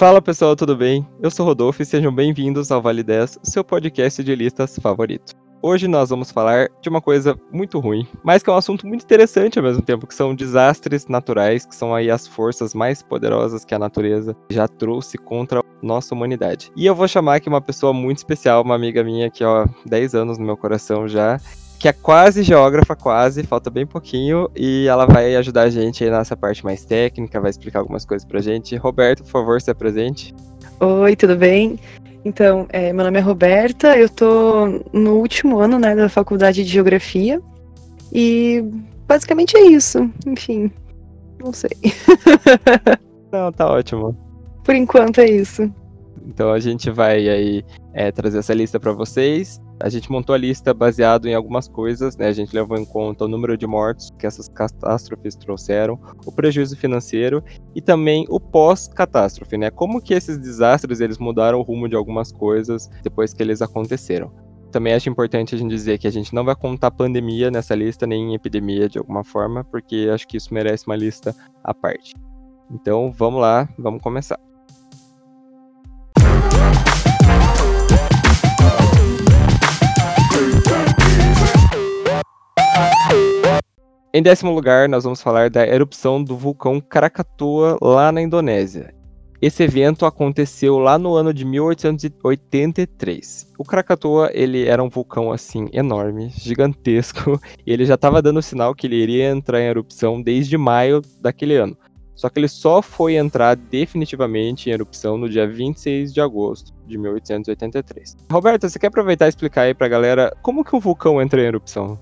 Fala pessoal, tudo bem? Eu sou Rodolfo e sejam bem-vindos ao Vale 10, seu podcast de listas favorito. Hoje nós vamos falar de uma coisa muito ruim, mas que é um assunto muito interessante ao mesmo tempo, que são desastres naturais, que são aí as forças mais poderosas que a natureza já trouxe contra a nossa humanidade. E eu vou chamar aqui uma pessoa muito especial, uma amiga minha que, ó, 10 anos no meu coração já, que é quase geógrafa, quase, falta bem pouquinho, e ela vai ajudar a gente aí nessa parte mais técnica, vai explicar algumas coisas pra gente. Roberto, por favor, se apresente. Oi, tudo bem? Então, é, meu nome é Roberta, eu tô no último ano né, da faculdade de Geografia, e basicamente é isso, enfim, não sei. não, tá ótimo. Por enquanto é isso. Então a gente vai aí é, trazer essa lista para vocês. A gente montou a lista baseado em algumas coisas, né? A gente levou em conta o número de mortos que essas catástrofes trouxeram, o prejuízo financeiro e também o pós-catástrofe, né? Como que esses desastres eles mudaram o rumo de algumas coisas depois que eles aconteceram. Também acho importante a gente dizer que a gente não vai contar pandemia nessa lista, nem epidemia de alguma forma, porque acho que isso merece uma lista à parte. Então vamos lá, vamos começar. Em décimo lugar, nós vamos falar da erupção do vulcão Krakatoa lá na Indonésia. Esse evento aconteceu lá no ano de 1883. O Krakatoa, ele era um vulcão assim enorme, gigantesco, e ele já estava dando sinal que ele iria entrar em erupção desde maio daquele ano. Só que ele só foi entrar definitivamente em erupção no dia 26 de agosto de 1883. Roberto, você quer aproveitar e explicar aí pra galera como que um vulcão entra em erupção?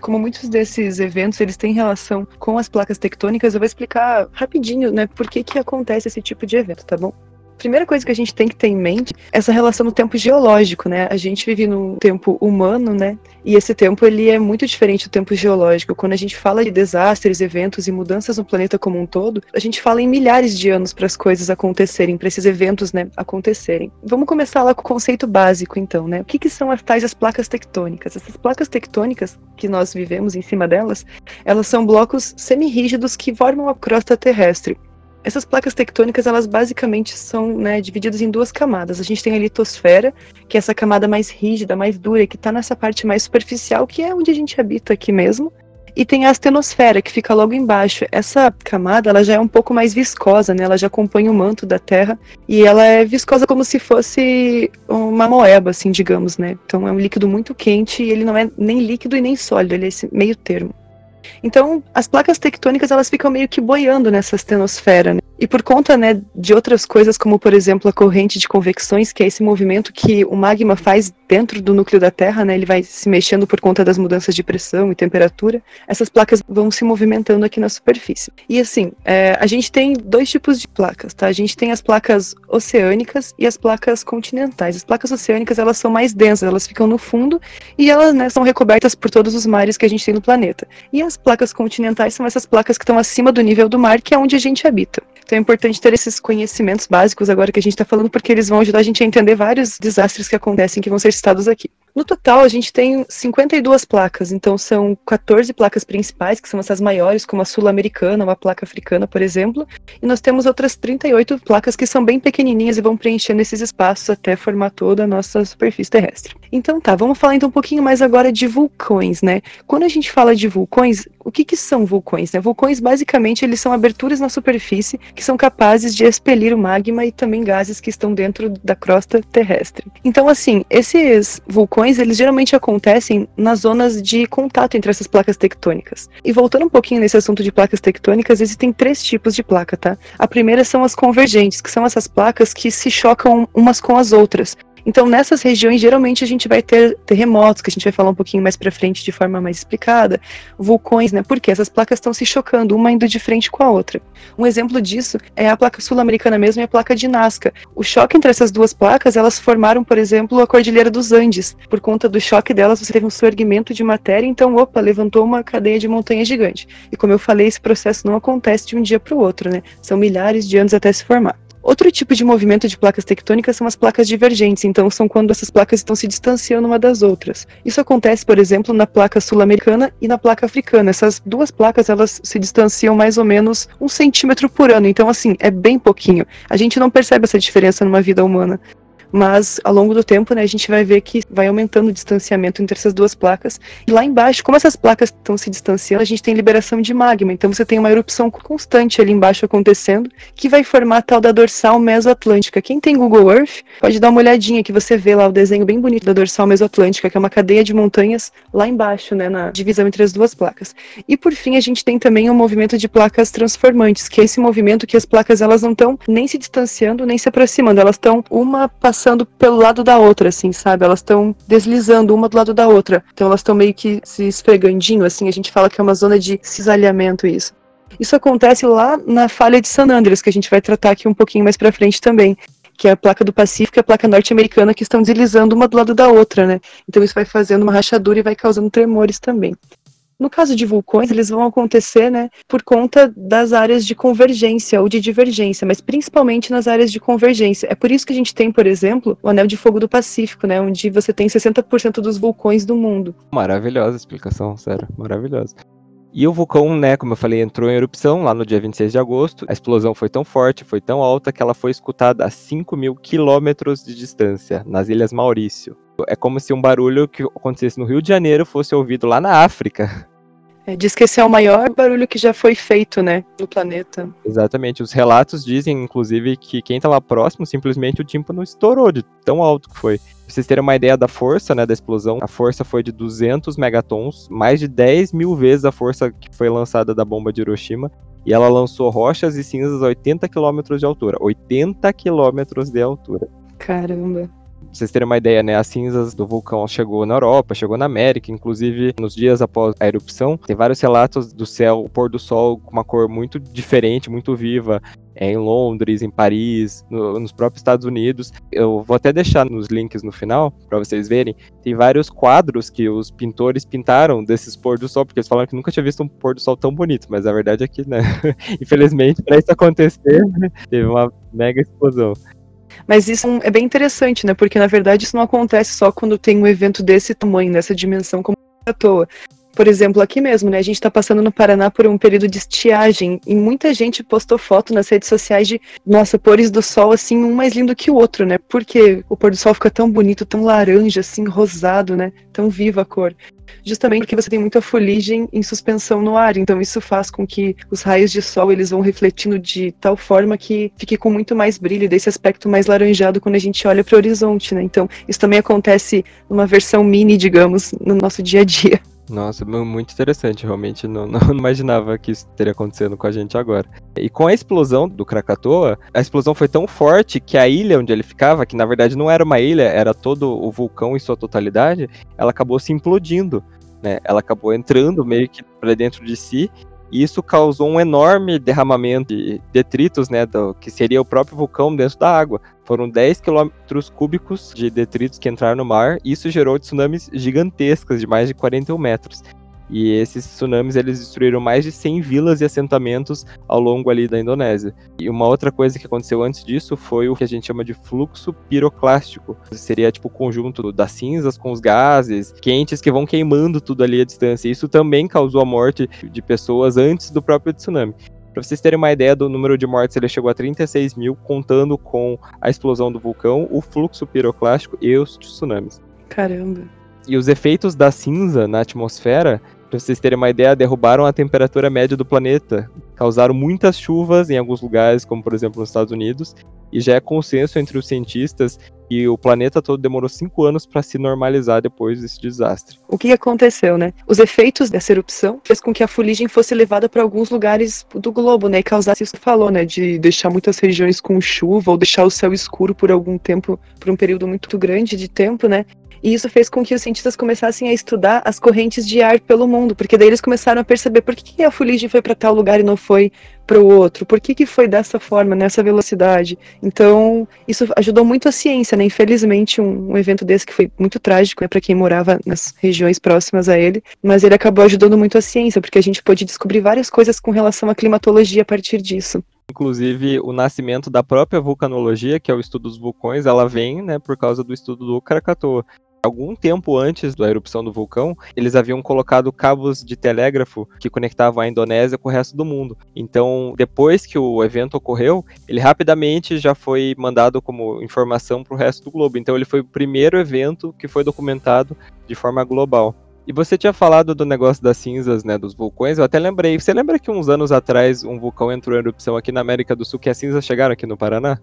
Como muitos desses eventos eles têm relação com as placas tectônicas, eu vou explicar rapidinho, né, por que que acontece esse tipo de evento, tá bom? Primeira coisa que a gente tem que ter em mente é essa relação no tempo geológico, né? A gente vive num tempo humano, né? E esse tempo ele é muito diferente do tempo geológico. Quando a gente fala de desastres, eventos e mudanças no planeta como um todo, a gente fala em milhares de anos para as coisas acontecerem, para esses eventos, né, acontecerem. Vamos começar lá com o conceito básico, então, né? O que, que são as tais as placas tectônicas? Essas placas tectônicas que nós vivemos em cima delas, elas são blocos semirrígidos que formam a crosta terrestre. Essas placas tectônicas, elas basicamente são né, divididas em duas camadas. A gente tem a litosfera, que é essa camada mais rígida, mais dura, que está nessa parte mais superficial, que é onde a gente habita aqui mesmo. E tem a astenosfera, que fica logo embaixo. Essa camada, ela já é um pouco mais viscosa, né? Ela já acompanha o manto da Terra e ela é viscosa como se fosse uma moeba, assim, digamos, né? Então é um líquido muito quente e ele não é nem líquido e nem sólido, ele é esse meio termo. Então, as placas tectônicas elas ficam meio que boiando nessa astenosfera. Né? E por conta né, de outras coisas, como por exemplo a corrente de convecções, que é esse movimento que o magma faz dentro do núcleo da Terra, né, ele vai se mexendo por conta das mudanças de pressão e temperatura, essas placas vão se movimentando aqui na superfície. E assim, é, a gente tem dois tipos de placas, tá? A gente tem as placas oceânicas e as placas continentais. As placas oceânicas elas são mais densas, elas ficam no fundo e elas né, são recobertas por todos os mares que a gente tem no planeta. E as placas continentais são essas placas que estão acima do nível do mar, que é onde a gente habita. Então é importante ter esses conhecimentos básicos agora que a gente está falando, porque eles vão ajudar a gente a entender vários desastres que acontecem que vão ser citados aqui. No total, a gente tem 52 placas, então são 14 placas principais, que são essas maiores, como a sul-americana, uma placa africana, por exemplo, e nós temos outras 38 placas que são bem pequenininhas e vão preenchendo esses espaços até formar toda a nossa superfície terrestre. Então tá, vamos falar então um pouquinho mais agora de vulcões, né? Quando a gente fala de vulcões, o que, que são vulcões? Né? Vulcões, basicamente, eles são aberturas na superfície que são capazes de expelir o magma e também gases que estão dentro da crosta terrestre. Então, assim, esses vulcões, eles geralmente acontecem nas zonas de contato entre essas placas tectônicas. E voltando um pouquinho nesse assunto de placas tectônicas, existem três tipos de placa, tá? A primeira são as convergentes, que são essas placas que se chocam umas com as outras. Então, nessas regiões, geralmente a gente vai ter terremotos, que a gente vai falar um pouquinho mais para frente de forma mais explicada, vulcões, né? Porque essas placas estão se chocando, uma indo de frente com a outra. Um exemplo disso é a placa sul-americana mesmo e a placa de Nazca. O choque entre essas duas placas, elas formaram, por exemplo, a Cordilheira dos Andes. Por conta do choque delas, você teve um surgimento de matéria, então, opa, levantou uma cadeia de montanha gigante. E como eu falei, esse processo não acontece de um dia para o outro, né? São milhares de anos até se formar. Outro tipo de movimento de placas tectônicas são as placas divergentes, então são quando essas placas estão se distanciando uma das outras. Isso acontece, por exemplo, na placa sul-americana e na placa africana. Essas duas placas elas se distanciam mais ou menos um centímetro por ano, então assim é bem pouquinho. A gente não percebe essa diferença numa vida humana mas ao longo do tempo, né, a gente vai ver que vai aumentando o distanciamento entre essas duas placas. E lá embaixo, como essas placas estão se distanciando, a gente tem liberação de magma, então você tem uma erupção constante ali embaixo acontecendo, que vai formar a tal da dorsal mesoatlântica. Quem tem Google Earth pode dar uma olhadinha que você vê lá o desenho bem bonito da dorsal mesoatlântica, que é uma cadeia de montanhas lá embaixo, né, na divisão entre as duas placas. E por fim, a gente tem também o um movimento de placas transformantes, que é esse movimento que as placas elas não estão nem se distanciando, nem se aproximando, elas estão uma passando passando pelo lado da outra, assim, sabe? Elas estão deslizando uma do lado da outra. Então elas estão meio que se esfregandinho, assim. A gente fala que é uma zona de cisalhamento isso. Isso acontece lá na falha de San Andreas, que a gente vai tratar aqui um pouquinho mais para frente também, que é a placa do Pacífico e a placa norte-americana que estão deslizando uma do lado da outra, né? Então isso vai fazendo uma rachadura e vai causando tremores também. No caso de vulcões, eles vão acontecer né, por conta das áreas de convergência ou de divergência, mas principalmente nas áreas de convergência. É por isso que a gente tem, por exemplo, o Anel de Fogo do Pacífico, né, onde você tem 60% dos vulcões do mundo. Maravilhosa explicação, sério, maravilhosa. E o vulcão, né, como eu falei, entrou em erupção lá no dia 26 de agosto. A explosão foi tão forte, foi tão alta, que ela foi escutada a 5 mil quilômetros de distância, nas Ilhas Maurício. É como se um barulho que acontecesse no Rio de Janeiro fosse ouvido lá na África. É, diz que esse é o maior barulho que já foi feito, né, no planeta. Exatamente. Os relatos dizem, inclusive, que quem estava próximo, simplesmente o tímpano estourou de tão alto que foi. Pra vocês terem uma ideia da força, né, da explosão, a força foi de 200 megatons, mais de 10 mil vezes a força que foi lançada da bomba de Hiroshima. E ela lançou rochas e cinzas a 80 quilômetros de altura. 80 quilômetros de altura. Caramba. Vocês terem uma ideia, né? As cinzas do vulcão chegou na Europa, chegou na América, inclusive nos dias após a erupção, tem vários relatos do céu, o pôr do sol com uma cor muito diferente, muito viva. É, em Londres, em Paris, no, nos próprios Estados Unidos. Eu vou até deixar nos links no final para vocês verem. Tem vários quadros que os pintores pintaram desses pôr do sol, porque eles falaram que nunca tinha visto um pôr do sol tão bonito, mas a verdade é que, né, infelizmente, para isso acontecer, teve uma mega explosão. Mas isso é bem interessante, né? Porque na verdade isso não acontece só quando tem um evento desse tamanho, dessa dimensão, como à toa. Por exemplo, aqui mesmo, né? A gente está passando no Paraná por um período de estiagem e muita gente postou foto nas redes sociais de, nossa, pores do sol assim, um mais lindo que o outro, né? Porque o pôr do sol fica tão bonito, tão laranja, assim, rosado, né? Tão viva a cor justamente porque você tem muita fuligem em suspensão no ar, então isso faz com que os raios de sol eles vão refletindo de tal forma que fique com muito mais brilho, desse aspecto mais laranjado quando a gente olha para o horizonte, né? Então isso também acontece numa versão mini, digamos, no nosso dia a dia. Nossa, muito interessante. Realmente não, não, imaginava que isso teria acontecendo com a gente agora. E com a explosão do Krakatoa, a explosão foi tão forte que a ilha onde ele ficava, que na verdade não era uma ilha, era todo o vulcão em sua totalidade, ela acabou se implodindo. Né? Ela acabou entrando meio que para dentro de si e isso causou um enorme derramamento de detritos, né, do, que seria o próprio vulcão dentro da água. Foram 10 quilômetros cúbicos de detritos que entraram no mar, e isso gerou tsunamis gigantescas de mais de 41 metros. E esses tsunamis eles destruíram mais de 100 vilas e assentamentos ao longo ali da Indonésia. E uma outra coisa que aconteceu antes disso foi o que a gente chama de fluxo piroclástico. Seria tipo o conjunto das cinzas com os gases quentes que vão queimando tudo ali à distância. Isso também causou a morte de pessoas antes do próprio tsunami. Para vocês terem uma ideia do número de mortes, ele chegou a 36 mil, contando com a explosão do vulcão, o fluxo piroclástico e os tsunamis. Caramba. E os efeitos da cinza na atmosfera Pra vocês terem uma ideia, derrubaram a temperatura média do planeta, causaram muitas chuvas em alguns lugares, como por exemplo nos Estados Unidos, e já é consenso entre os cientistas que o planeta todo demorou cinco anos para se normalizar depois desse desastre. O que aconteceu, né? Os efeitos dessa erupção fez com que a fuligem fosse levada para alguns lugares do globo, né? E causasse isso que falou, né? De deixar muitas regiões com chuva ou deixar o céu escuro por algum tempo, por um período muito grande de tempo, né? E isso fez com que os cientistas começassem a estudar as correntes de ar pelo mundo, porque daí eles começaram a perceber por que, a fuligem foi para tal lugar e não foi para o outro, por que, que foi dessa forma, nessa velocidade. Então, isso ajudou muito a ciência, né? Infelizmente, um, um evento desse que foi muito trágico né, para quem morava nas regiões próximas a ele, mas ele acabou ajudando muito a ciência, porque a gente pôde descobrir várias coisas com relação à climatologia a partir disso. Inclusive, o nascimento da própria vulcanologia, que é o estudo dos vulcões, ela vem, né, por causa do estudo do Krakatoa. Algum tempo antes da erupção do vulcão, eles haviam colocado cabos de telégrafo que conectavam a Indonésia com o resto do mundo. Então, depois que o evento ocorreu, ele rapidamente já foi mandado como informação para o resto do globo. Então, ele foi o primeiro evento que foi documentado de forma global. E você tinha falado do negócio das cinzas, né, dos vulcões, eu até lembrei. Você lembra que uns anos atrás um vulcão entrou em erupção aqui na América do Sul, que as cinzas chegaram aqui no Paraná?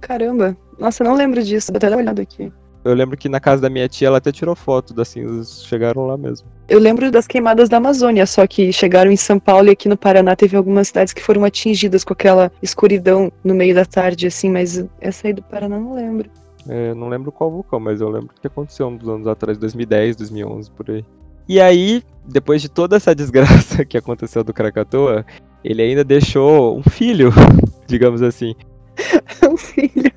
Caramba, nossa, eu não lembro disso, vou até dar uma olhada aqui. Eu lembro que na casa da minha tia ela até tirou foto das cinzas, chegaram lá mesmo. Eu lembro das queimadas da Amazônia, só que chegaram em São Paulo e aqui no Paraná teve algumas cidades que foram atingidas com aquela escuridão no meio da tarde, assim, mas essa aí do Paraná não lembro. É, não lembro qual vulcão, mas eu lembro que aconteceu uns anos atrás, 2010, 2011, por aí. E aí, depois de toda essa desgraça que aconteceu do Krakatoa, ele ainda deixou um filho, digamos assim. um filho.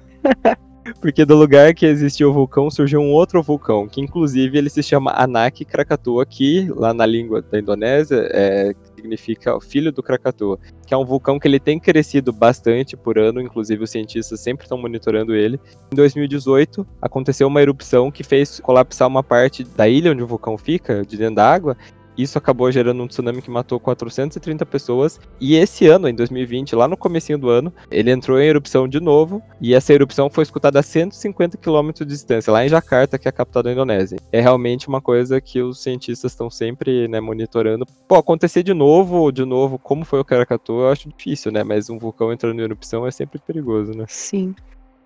Porque do lugar que existia o vulcão surgiu um outro vulcão, que inclusive ele se chama Anak Krakatoa, que lá na língua da Indonésia é, significa filho do Krakatoa, que é um vulcão que ele tem crescido bastante por ano, inclusive os cientistas sempre estão monitorando ele. Em 2018, aconteceu uma erupção que fez colapsar uma parte da ilha onde o vulcão fica, de dentro da água, isso acabou gerando um tsunami que matou 430 pessoas. E esse ano, em 2020, lá no comecinho do ano, ele entrou em erupção de novo. E essa erupção foi escutada a 150 km de distância, lá em Jakarta, que é a capital da Indonésia. É realmente uma coisa que os cientistas estão sempre né, monitorando. Pô, acontecer de novo, de novo, como foi o Krakatoa, eu acho difícil, né? Mas um vulcão entrando em erupção é sempre perigoso, né? Sim.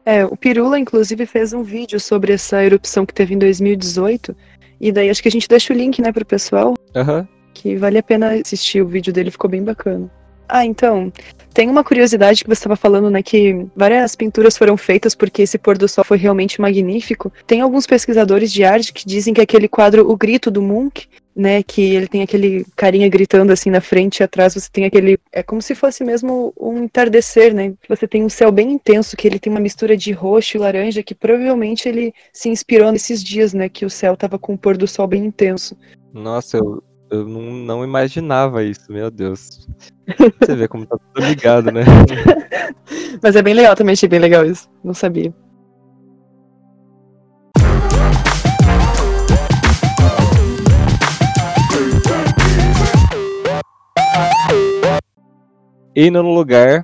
É, o Pirula, inclusive, fez um vídeo sobre essa erupção que teve em 2018 e daí acho que a gente deixa o link, né, pro pessoal. Uhum. Que vale a pena assistir, o vídeo dele ficou bem bacana. Ah, então, tem uma curiosidade que você estava falando, né, que várias pinturas foram feitas porque esse pôr do sol foi realmente magnífico. Tem alguns pesquisadores de arte que dizem que aquele quadro O Grito do Munch, né, que ele tem aquele carinha gritando assim na frente e atrás você tem aquele, é como se fosse mesmo um entardecer, né? Você tem um céu bem intenso, que ele tem uma mistura de roxo e laranja, que provavelmente ele se inspirou nesses dias, né, que o céu tava com o pôr do sol bem intenso. Nossa, eu, eu não, não imaginava isso, meu Deus. Você vê como tá tudo ligado, né? Mas é bem legal também, achei bem legal isso. Não sabia. E no lugar,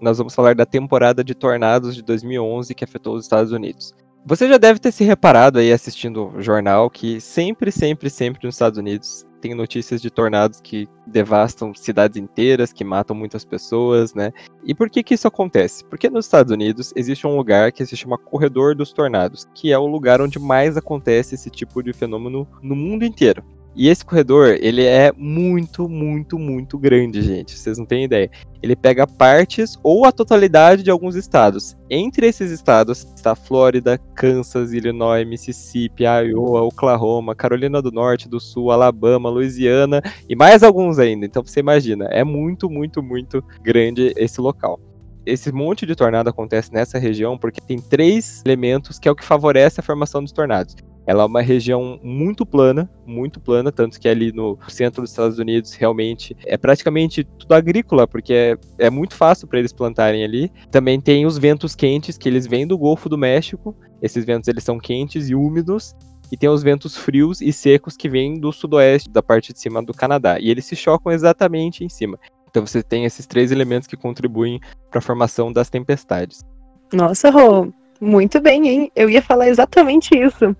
nós vamos falar da temporada de tornados de 2011 que afetou os Estados Unidos. Você já deve ter se reparado aí assistindo o jornal que sempre, sempre, sempre nos Estados Unidos tem notícias de tornados que devastam cidades inteiras, que matam muitas pessoas, né? E por que que isso acontece? Porque nos Estados Unidos existe um lugar que se chama Corredor dos Tornados, que é o lugar onde mais acontece esse tipo de fenômeno no mundo inteiro. E esse corredor, ele é muito, muito, muito grande, gente. Vocês não têm ideia. Ele pega partes ou a totalidade de alguns estados. Entre esses estados está Flórida, Kansas, Illinois, Mississippi, Iowa, Oklahoma, Carolina do Norte, do Sul, Alabama, Louisiana e mais alguns ainda. Então você imagina, é muito, muito, muito grande esse local esse monte de tornado acontece nessa região porque tem três elementos que é o que favorece a formação dos tornados. Ela é uma região muito plana, muito plana, tanto que ali no centro dos Estados Unidos realmente é praticamente tudo agrícola, porque é, é muito fácil para eles plantarem ali. Também tem os ventos quentes que eles vêm do Golfo do México. Esses ventos eles são quentes e úmidos e tem os ventos frios e secos que vêm do sudoeste, da parte de cima do Canadá, e eles se chocam exatamente em cima. Então você tem esses três elementos que contribuem para a formação das tempestades. Nossa, Rô, muito bem, hein? Eu ia falar exatamente isso.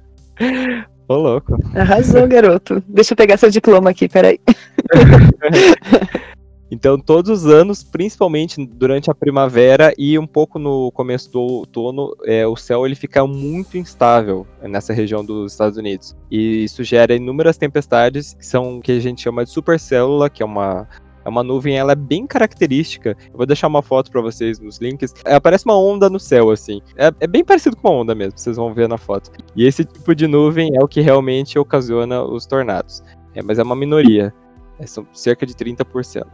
Ô, louco. Arrasou, garoto. Deixa eu pegar seu diploma aqui, peraí. Então, todos os anos, principalmente durante a primavera e um pouco no começo do outono, é, o céu ele fica muito instável nessa região dos Estados Unidos. E isso gera inúmeras tempestades, que são o que a gente chama de supercélula, que é uma é uma nuvem, ela é bem característica. Eu vou deixar uma foto para vocês nos links. É, uma onda no céu, assim. É, é, bem parecido com uma onda mesmo, vocês vão ver na foto. E esse tipo de nuvem é o que realmente ocasiona os tornados. É, mas é uma minoria. É, são cerca de 30%.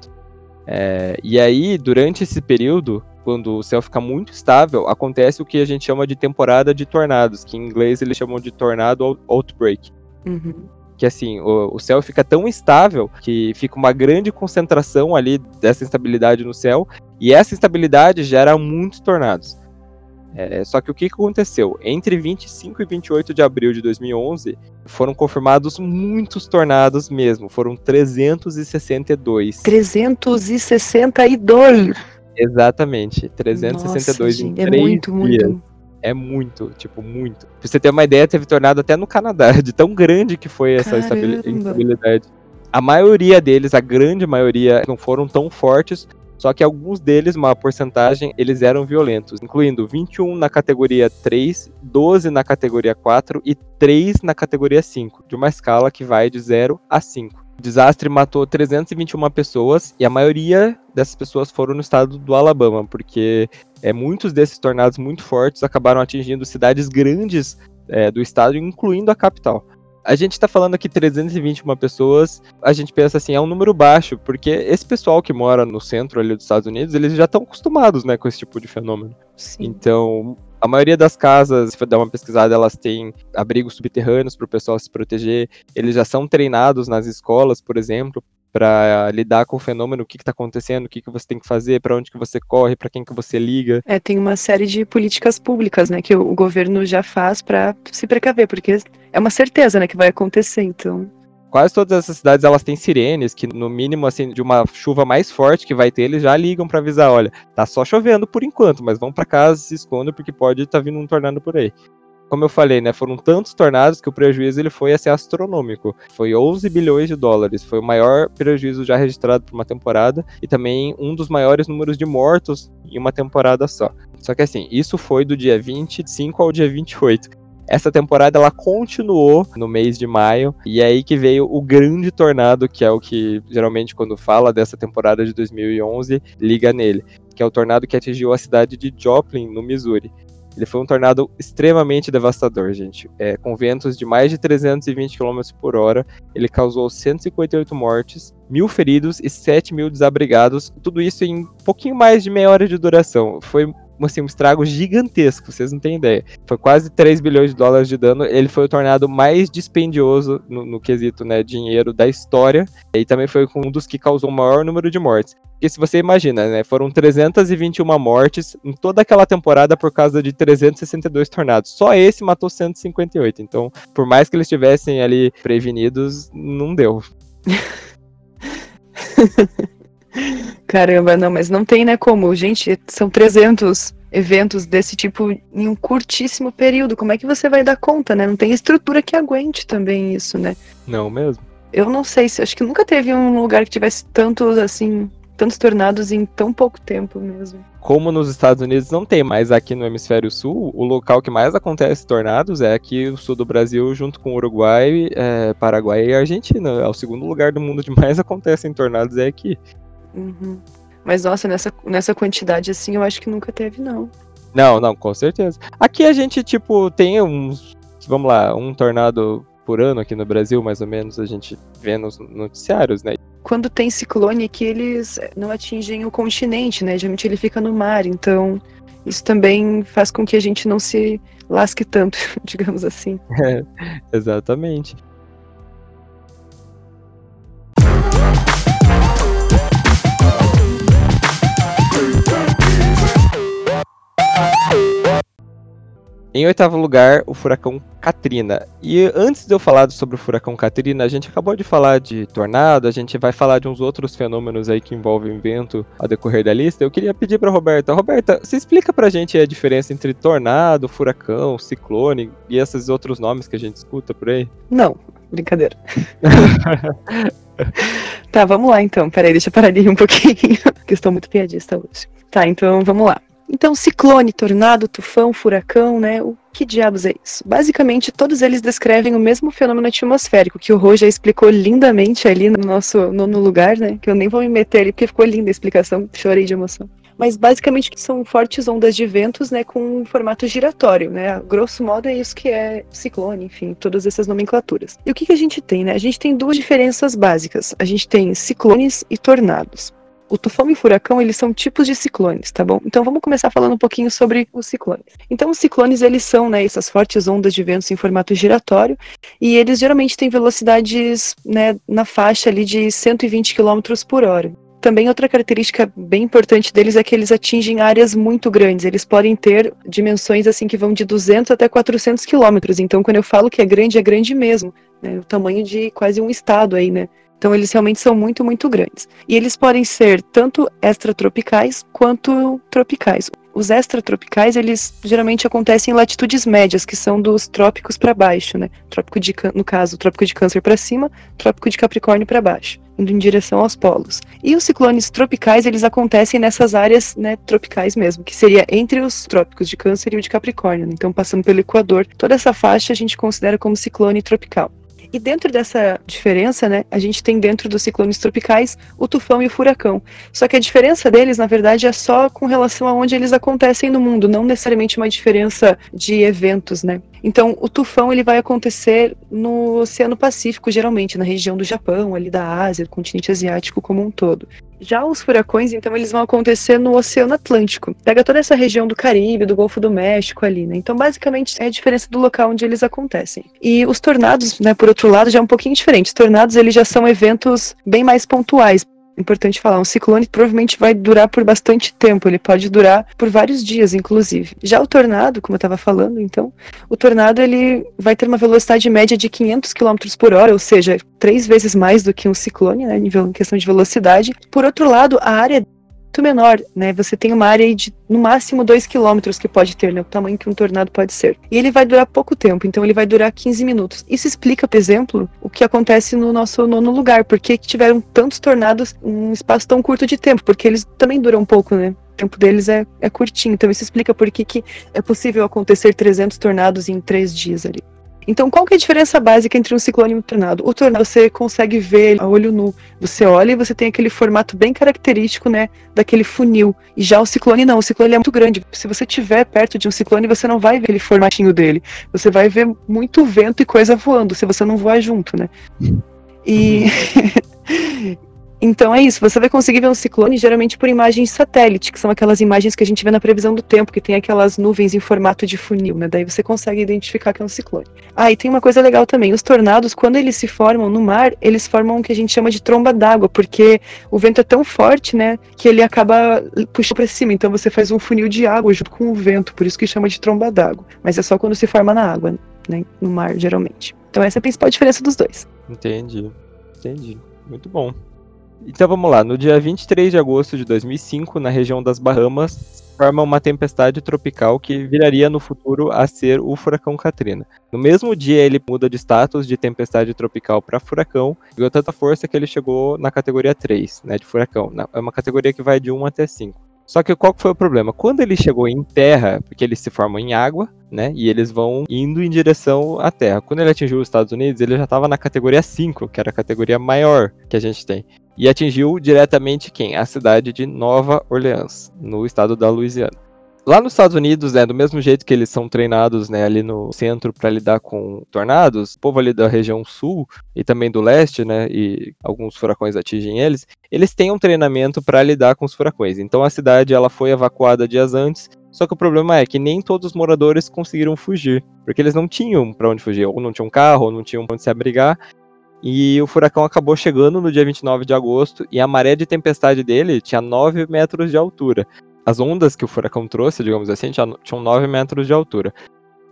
É, e aí, durante esse período, quando o céu fica muito estável, acontece o que a gente chama de temporada de tornados, que em inglês eles chamam de tornado outbreak. Uhum que assim, o, o, céu fica tão estável que fica uma grande concentração ali dessa instabilidade no céu, E essa instabilidade gera muitos tornados. É, só que o que aconteceu? Entre 25 e 28 de abril de 2011, foram confirmados muitos tornados mesmo. Foram 362. 362! Exatamente. 362 Nossa, em é muito, dias. muito. É muito, tipo, muito. Pra você ter uma ideia, teve tornado até no Canadá, de tão grande que foi essa instabilidade. A maioria deles, a grande maioria, não foram tão fortes, só que alguns deles, uma porcentagem, eles eram violentos, incluindo 21 na categoria 3, 12 na categoria 4 e 3 na categoria 5, de uma escala que vai de 0 a 5. O desastre matou 321 pessoas e a maioria dessas pessoas foram no estado do Alabama, porque é, muitos desses tornados muito fortes acabaram atingindo cidades grandes é, do estado, incluindo a capital. A gente tá falando aqui 321 pessoas, a gente pensa assim, é um número baixo, porque esse pessoal que mora no centro ali dos Estados Unidos, eles já estão acostumados, né, com esse tipo de fenômeno. Sim. Então, a maioria das casas, se for dar uma pesquisada, elas têm abrigos subterrâneos para o pessoal se proteger. Eles já são treinados nas escolas, por exemplo, para lidar com o fenômeno, o que está acontecendo, o que, que você tem que fazer, para onde que você corre, para quem que você liga. É, tem uma série de políticas públicas, né, que o governo já faz para se precaver, porque é uma certeza, né, que vai acontecer, então quase todas essas cidades elas têm sirenes que no mínimo assim de uma chuva mais forte que vai ter eles já ligam para avisar, olha, tá só chovendo por enquanto, mas vão para casa se escondam porque pode estar tá vindo um tornado por aí. Como eu falei, né, foram tantos tornados que o prejuízo ele foi assim astronômico. Foi 11 bilhões de dólares, foi o maior prejuízo já registrado por uma temporada e também um dos maiores números de mortos em uma temporada só. Só que assim, isso foi do dia 25 ao dia 28. Essa temporada ela continuou no mês de maio e é aí que veio o grande tornado, que é o que geralmente quando fala dessa temporada de 2011 liga nele, que é o tornado que atingiu a cidade de Joplin, no Missouri. Ele foi um tornado extremamente devastador, gente. É, com ventos de mais de 320 km por hora, ele causou 158 mortes, mil feridos e 7 mil desabrigados. Tudo isso em um pouquinho mais de meia hora de duração. Foi assim, um estrago gigantesco, vocês não têm ideia. Foi quase 3 bilhões de dólares de dano. Ele foi o tornado mais dispendioso no, no quesito né, dinheiro da história. E também foi um dos que causou o maior número de mortes. Porque se você imagina, né, foram 321 mortes em toda aquela temporada por causa de 362 tornados. Só esse matou 158. Então, por mais que eles estivessem ali prevenidos, não deu. Caramba, não, mas não tem, né, como, gente, são 300 eventos desse tipo em um curtíssimo período. Como é que você vai dar conta, né? Não tem estrutura que aguente também isso, né? Não mesmo. Eu não sei se acho que nunca teve um lugar que tivesse tantos assim, tantos tornados em tão pouco tempo mesmo. Como nos Estados Unidos não tem, mas aqui no hemisfério sul, o local que mais acontece tornados é aqui no sul do Brasil, junto com Uruguai, é, Paraguai e Argentina. É o segundo lugar do mundo onde mais acontecem tornados é aqui. Uhum. Mas nossa, nessa, nessa quantidade assim, eu acho que nunca teve, não. Não, não, com certeza. Aqui a gente, tipo, tem uns. Vamos lá, um tornado por ano aqui no Brasil, mais ou menos, a gente vê nos noticiários, né? Quando tem ciclone aqui, eles não atingem o continente, né? Geralmente ele fica no mar, então isso também faz com que a gente não se lasque tanto, digamos assim. É, exatamente. Em oitavo lugar, o furacão Katrina. E antes de eu falar sobre o furacão Katrina, a gente acabou de falar de tornado, a gente vai falar de uns outros fenômenos aí que envolvem vento a decorrer da lista. Eu queria pedir para Roberta, Roberta, você explica pra gente a diferença entre tornado, furacão, ciclone e esses outros nomes que a gente escuta por aí? Não, brincadeira. tá, vamos lá então. Peraí, deixa eu parar ali um pouquinho, que estou muito piadista hoje. Tá, então vamos lá. Então, ciclone, tornado, tufão, furacão, né? O que diabos é isso? Basicamente, todos eles descrevem o mesmo fenômeno atmosférico, que o Rô já explicou lindamente ali no nosso nono lugar, né? Que eu nem vou me meter ali, porque ficou linda a explicação, chorei de emoção. Mas basicamente são fortes ondas de ventos, né, com um formato giratório, né? Grosso modo é isso que é ciclone, enfim, todas essas nomenclaturas. E o que, que a gente tem, né? A gente tem duas diferenças básicas. A gente tem ciclones e tornados. O tufão e o furacão, eles são tipos de ciclones, tá bom? Então vamos começar falando um pouquinho sobre os ciclones. Então os ciclones, eles são, né, essas fortes ondas de ventos em formato giratório, e eles geralmente têm velocidades, né, na faixa ali de 120 km por hora. também outra característica bem importante deles é que eles atingem áreas muito grandes. Eles podem ter dimensões assim que vão de 200 até 400 quilômetros. Então, quando eu falo que é grande, é grande mesmo. Né? O tamanho de quase um estado aí, né? Então eles realmente são muito, muito grandes. E eles podem ser tanto extratropicais quanto tropicais. Os extratropicais, eles geralmente acontecem em latitudes médias, que são dos trópicos para baixo, né? Trópico de, no caso, trópico de Câncer para cima, trópico de Capricórnio para baixo, indo em direção aos polos. E os ciclones tropicais, eles acontecem nessas áreas, né, tropicais mesmo, que seria entre os trópicos de Câncer e o de Capricórnio. Né? Então, passando pelo Equador, toda essa faixa a gente considera como ciclone tropical. E dentro dessa diferença, né, a gente tem dentro dos ciclones tropicais o tufão e o furacão. Só que a diferença deles, na verdade, é só com relação a onde eles acontecem no mundo, não necessariamente uma diferença de eventos, né? Então, o tufão ele vai acontecer no Oceano Pacífico, geralmente, na região do Japão, ali da Ásia, do continente asiático como um todo. Já os furacões, então, eles vão acontecer no Oceano Atlântico. Pega toda essa região do Caribe, do Golfo do México ali, né? Então, basicamente, é a diferença do local onde eles acontecem. E os tornados, né, por outro lado, já é um pouquinho diferente. Os tornados, eles já são eventos bem mais pontuais importante falar, um ciclone provavelmente vai durar por bastante tempo, ele pode durar por vários dias, inclusive. Já o tornado, como eu estava falando, então, o tornado ele vai ter uma velocidade média de 500 km por hora, ou seja, três vezes mais do que um ciclone, né, em questão de velocidade. Por outro lado, a área muito menor, né? Você tem uma área de no máximo 2 quilômetros que pode ter, né? O tamanho que um tornado pode ser. E ele vai durar pouco tempo, então ele vai durar 15 minutos. Isso explica, por exemplo, o que acontece no nosso nono lugar, porque tiveram tantos tornados em um espaço tão curto de tempo, porque eles também duram pouco, né? O tempo deles é, é curtinho, então isso explica por que, que é possível acontecer 300 tornados em três dias ali. Então, qual que é a diferença básica entre um ciclone e um tornado? O tornado você consegue ver a olho nu. Você olha e você tem aquele formato bem característico, né, daquele funil. E já o ciclone não, o ciclone é muito grande. Se você estiver perto de um ciclone, você não vai ver aquele formatinho dele. Você vai ver muito vento e coisa voando, se você não voar junto, né? E uhum. Então é isso, você vai conseguir ver um ciclone geralmente por imagens satélite, que são aquelas imagens que a gente vê na previsão do tempo, que tem aquelas nuvens em formato de funil, né? Daí você consegue identificar que é um ciclone. Ah, e tem uma coisa legal também, os tornados, quando eles se formam no mar, eles formam o que a gente chama de tromba d'água, porque o vento é tão forte, né, que ele acaba puxando para cima, então você faz um funil de água junto com o vento, por isso que chama de tromba d'água. Mas é só quando se forma na água, né, no mar, geralmente. Então essa é a principal diferença dos dois. Entendi. Entendi. Muito bom. Então vamos lá, no dia 23 de agosto de 2005, na região das Bahamas, forma uma tempestade tropical que viraria no futuro a ser o furacão Katrina. No mesmo dia ele muda de status de tempestade tropical para furacão, ganhou tanta força que ele chegou na categoria 3, né, de furacão. É uma categoria que vai de 1 até 5. Só que qual foi o problema? Quando ele chegou em terra, porque eles se formam em água, né? E eles vão indo em direção à terra. Quando ele atingiu os Estados Unidos, ele já estava na categoria 5, que era a categoria maior que a gente tem. E atingiu diretamente quem? A cidade de Nova Orleans, no estado da Louisiana. Lá nos Estados Unidos, né, do mesmo jeito que eles são treinados né, ali no centro para lidar com tornados, o povo ali da região sul e também do leste, né, e alguns furacões atingem eles, eles têm um treinamento para lidar com os furacões. Então a cidade ela foi evacuada dias antes, só que o problema é que nem todos os moradores conseguiram fugir, porque eles não tinham para onde fugir, ou não tinham carro, ou não tinham onde se abrigar. E o furacão acabou chegando no dia 29 de agosto e a maré de tempestade dele tinha 9 metros de altura as ondas que o furacão trouxe, digamos assim, tinham 9 metros de altura.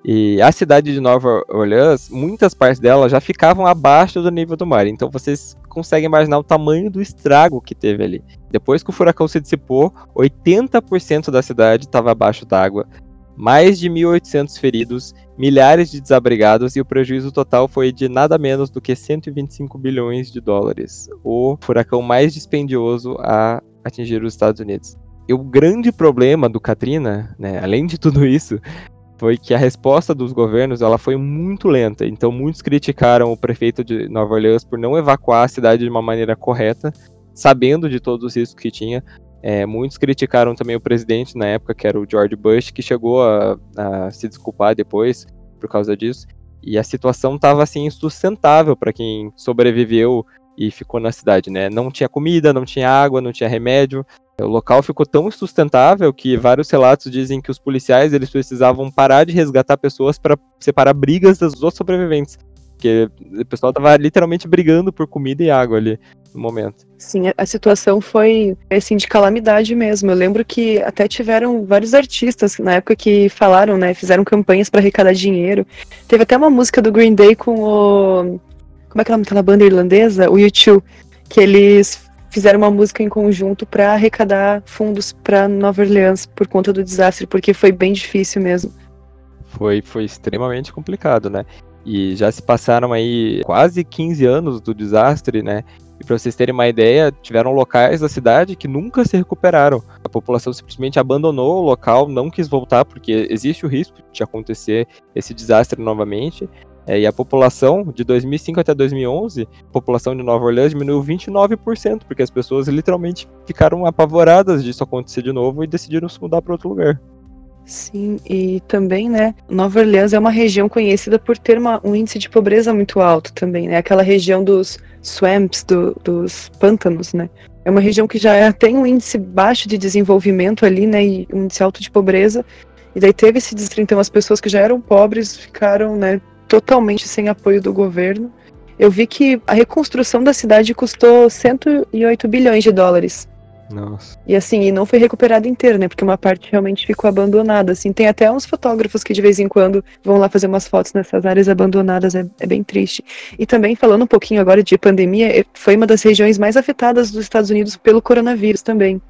E a cidade de Nova Orleans, muitas partes dela já ficavam abaixo do nível do mar. Então vocês conseguem imaginar o tamanho do estrago que teve ali. Depois que o furacão se dissipou, 80% da cidade estava abaixo d'água. Mais de 1.800 feridos, milhares de desabrigados e o prejuízo total foi de nada menos do que 125 bilhões de dólares. O furacão mais dispendioso a atingir os Estados Unidos. E o grande problema do Katrina, né, além de tudo isso, foi que a resposta dos governos ela foi muito lenta. Então muitos criticaram o prefeito de Nova Orleans por não evacuar a cidade de uma maneira correta, sabendo de todos os riscos que tinha. É, muitos criticaram também o presidente na época, que era o George Bush, que chegou a, a se desculpar depois por causa disso. E a situação estava assim insustentável para quem sobreviveu e ficou na cidade, né? Não tinha comida, não tinha água, não tinha remédio. O local ficou tão insustentável que vários relatos dizem que os policiais eles precisavam parar de resgatar pessoas para separar brigas dos outros sobreviventes. Porque o pessoal tava literalmente brigando por comida e água ali no momento. Sim, a situação foi assim de calamidade mesmo. Eu lembro que até tiveram vários artistas na época que falaram, né, fizeram campanhas para arrecadar dinheiro. Teve até uma música do Green Day com o como é que é daquela banda irlandesa, o U2, que eles fizeram uma música em conjunto para arrecadar fundos para Nova Orleans por conta do desastre, porque foi bem difícil mesmo. Foi, foi extremamente complicado, né? E já se passaram aí quase 15 anos do desastre, né? E para vocês terem uma ideia, tiveram locais da cidade que nunca se recuperaram. A população simplesmente abandonou o local, não quis voltar, porque existe o risco de acontecer esse desastre novamente. É, e a população de 2005 até 2011, a população de Nova Orleans diminuiu 29%, porque as pessoas literalmente ficaram apavoradas disso acontecer de novo e decidiram se mudar para outro lugar. Sim, e também, né, Nova Orleans é uma região conhecida por ter uma, um índice de pobreza muito alto também, né, aquela região dos swamps, do, dos pântanos, né, é uma região que já é, tem um índice baixo de desenvolvimento ali, né, e um índice alto de pobreza, e daí teve esse distrito, então as pessoas que já eram pobres ficaram, né, totalmente sem apoio do governo. Eu vi que a reconstrução da cidade custou 108 bilhões de dólares. Nossa. E assim, e não foi recuperada inteira, né? Porque uma parte realmente ficou abandonada. Assim, tem até uns fotógrafos que de vez em quando vão lá fazer umas fotos nessas áreas abandonadas. É, é bem triste. E também falando um pouquinho agora de pandemia, é, foi uma das regiões mais afetadas dos Estados Unidos pelo coronavírus também.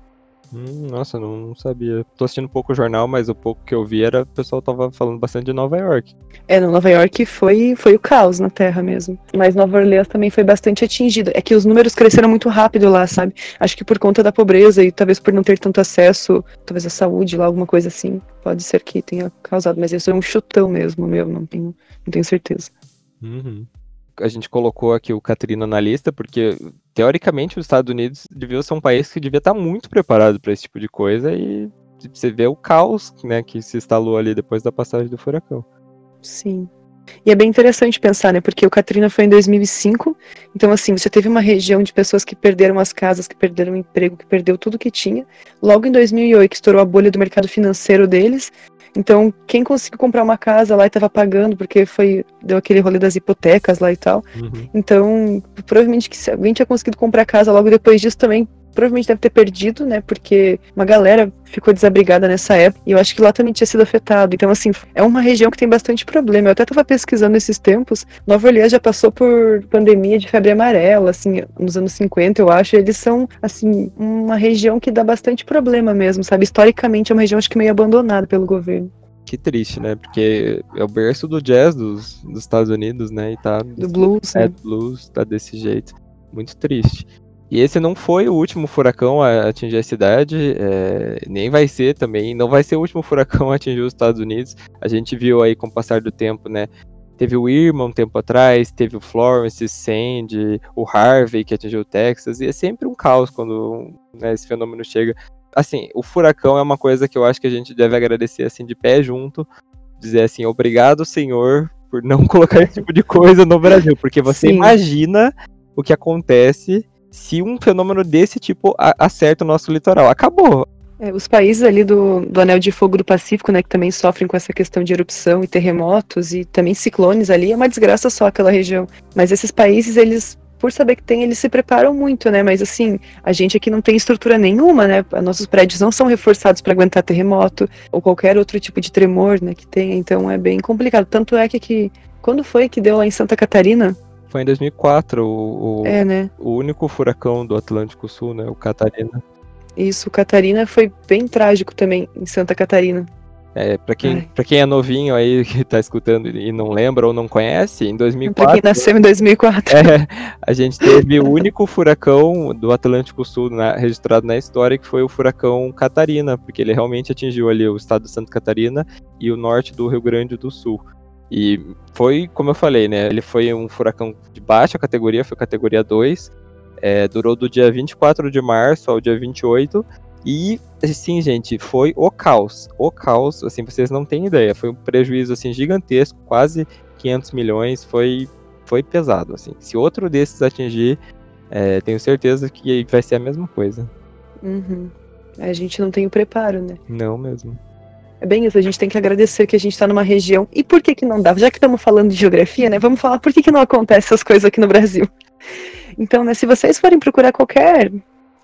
Hum, nossa, não, não, sabia. Tô assistindo um pouco o jornal, mas o pouco que eu vi era o pessoal tava falando bastante de Nova York. É, no Nova York foi, foi o caos na Terra mesmo. Mas Nova Orleans também foi bastante atingida. É que os números cresceram muito rápido lá, sabe? Acho que por conta da pobreza e talvez por não ter tanto acesso, talvez à saúde lá, alguma coisa assim. Pode ser que tenha causado, mas isso é um chutão mesmo, meu, não tenho, não tenho certeza. Uhum a gente colocou aqui o Katrina na lista, porque teoricamente os Estados Unidos devia ser um país que devia estar muito preparado para esse tipo de coisa e você vê o caos né, que se instalou ali depois da passagem do furacão. Sim. E é bem interessante pensar, né? Porque o Katrina foi em 2005, então assim, você teve uma região de pessoas que perderam as casas, que perderam o emprego, que perdeu tudo que tinha. Logo em 2008 estourou a bolha do mercado financeiro deles, então, quem conseguiu comprar uma casa lá e estava pagando, porque foi deu aquele rolê das hipotecas lá e tal. Uhum. Então, provavelmente que se alguém tinha conseguido comprar casa logo depois disso também, provavelmente deve ter perdido, né? Porque uma galera ficou desabrigada nessa época e eu acho que lá também tinha sido afetado. Então, assim, é uma região que tem bastante problema. Eu até estava pesquisando esses tempos. Nova Orleans já passou por pandemia de febre amarela, assim, nos anos 50, eu acho. Eles são, assim, uma região que dá bastante problema mesmo, sabe? Historicamente é uma região, acho que meio abandonada pelo governo. Que triste, né? Porque é o berço do jazz dos, dos Estados Unidos, né? E tá. Do blues, é, né? blues, tá desse jeito. Muito triste. E esse não foi o último furacão a atingir a cidade, é, nem vai ser também, não vai ser o último furacão a atingir os Estados Unidos. A gente viu aí com o passar do tempo, né? Teve o Irma um tempo atrás, teve o Florence, Sandy, o Harvey que atingiu o Texas, e é sempre um caos quando né, esse fenômeno chega. Assim, o furacão é uma coisa que eu acho que a gente deve agradecer assim de pé junto, dizer assim, obrigado, Senhor, por não colocar esse tipo de coisa no Brasil, porque você Sim. imagina o que acontece se um fenômeno desse tipo acerta o nosso litoral. Acabou. É, os países ali do, do Anel de Fogo do Pacífico, né, que também sofrem com essa questão de erupção e terremotos e também ciclones ali, é uma desgraça só aquela região. Mas esses países, eles, por saber que tem, eles se preparam muito, né? Mas assim, a gente aqui não tem estrutura nenhuma, né? Nossos prédios não são reforçados para aguentar terremoto ou qualquer outro tipo de tremor, né, que tenha. Então é bem complicado. Tanto é que aqui, quando foi que deu lá em Santa Catarina, foi em 2004 o, o, é, né? o único furacão do Atlântico Sul, né? O Catarina. Isso, o Catarina foi bem trágico também em Santa Catarina. É, pra quem, pra quem é novinho aí que tá escutando e não lembra ou não conhece, em 2004. Pra quem nasceu em 2004. É, a gente teve o único furacão do Atlântico Sul na, registrado na história, que foi o furacão Catarina, porque ele realmente atingiu ali o estado de Santa Catarina e o norte do Rio Grande do Sul. E foi, como eu falei, né? Ele foi um furacão de baixa categoria, foi categoria 2. É, durou do dia 24 de março ao dia 28. E, assim, gente, foi o caos. O caos, assim, vocês não têm ideia. Foi um prejuízo, assim, gigantesco, quase 500 milhões. Foi, foi pesado, assim. Se outro desses atingir, é, tenho certeza que vai ser a mesma coisa. Uhum. A gente não tem o preparo, né? Não mesmo. É bem isso, a gente tem que agradecer que a gente está numa região. E por que que não dá? Já que estamos falando de geografia, né? Vamos falar por que que não acontece essas coisas aqui no Brasil. Então, né, se vocês forem procurar qualquer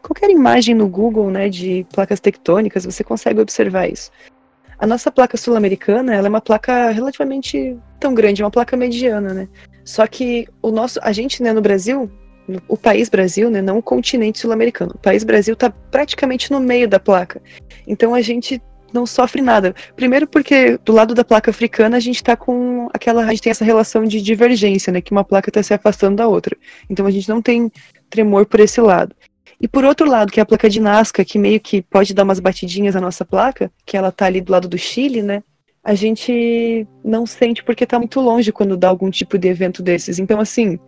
qualquer imagem no Google, né, de placas tectônicas, você consegue observar isso. A nossa placa sul-americana, ela é uma placa relativamente tão grande, uma placa mediana, né? Só que o nosso, a gente, né, no Brasil, o país Brasil, né, não o continente sul-americano. O país Brasil está praticamente no meio da placa. Então a gente não sofre nada. Primeiro porque do lado da placa africana a gente está com aquela, a gente tem essa relação de divergência, né, que uma placa está se afastando da outra. Então a gente não tem tremor por esse lado. E por outro lado, que é a placa de Nazca, que meio que pode dar umas batidinhas na nossa placa, que ela tá ali do lado do Chile, né? A gente não sente porque tá muito longe quando dá algum tipo de evento desses. Então, assim,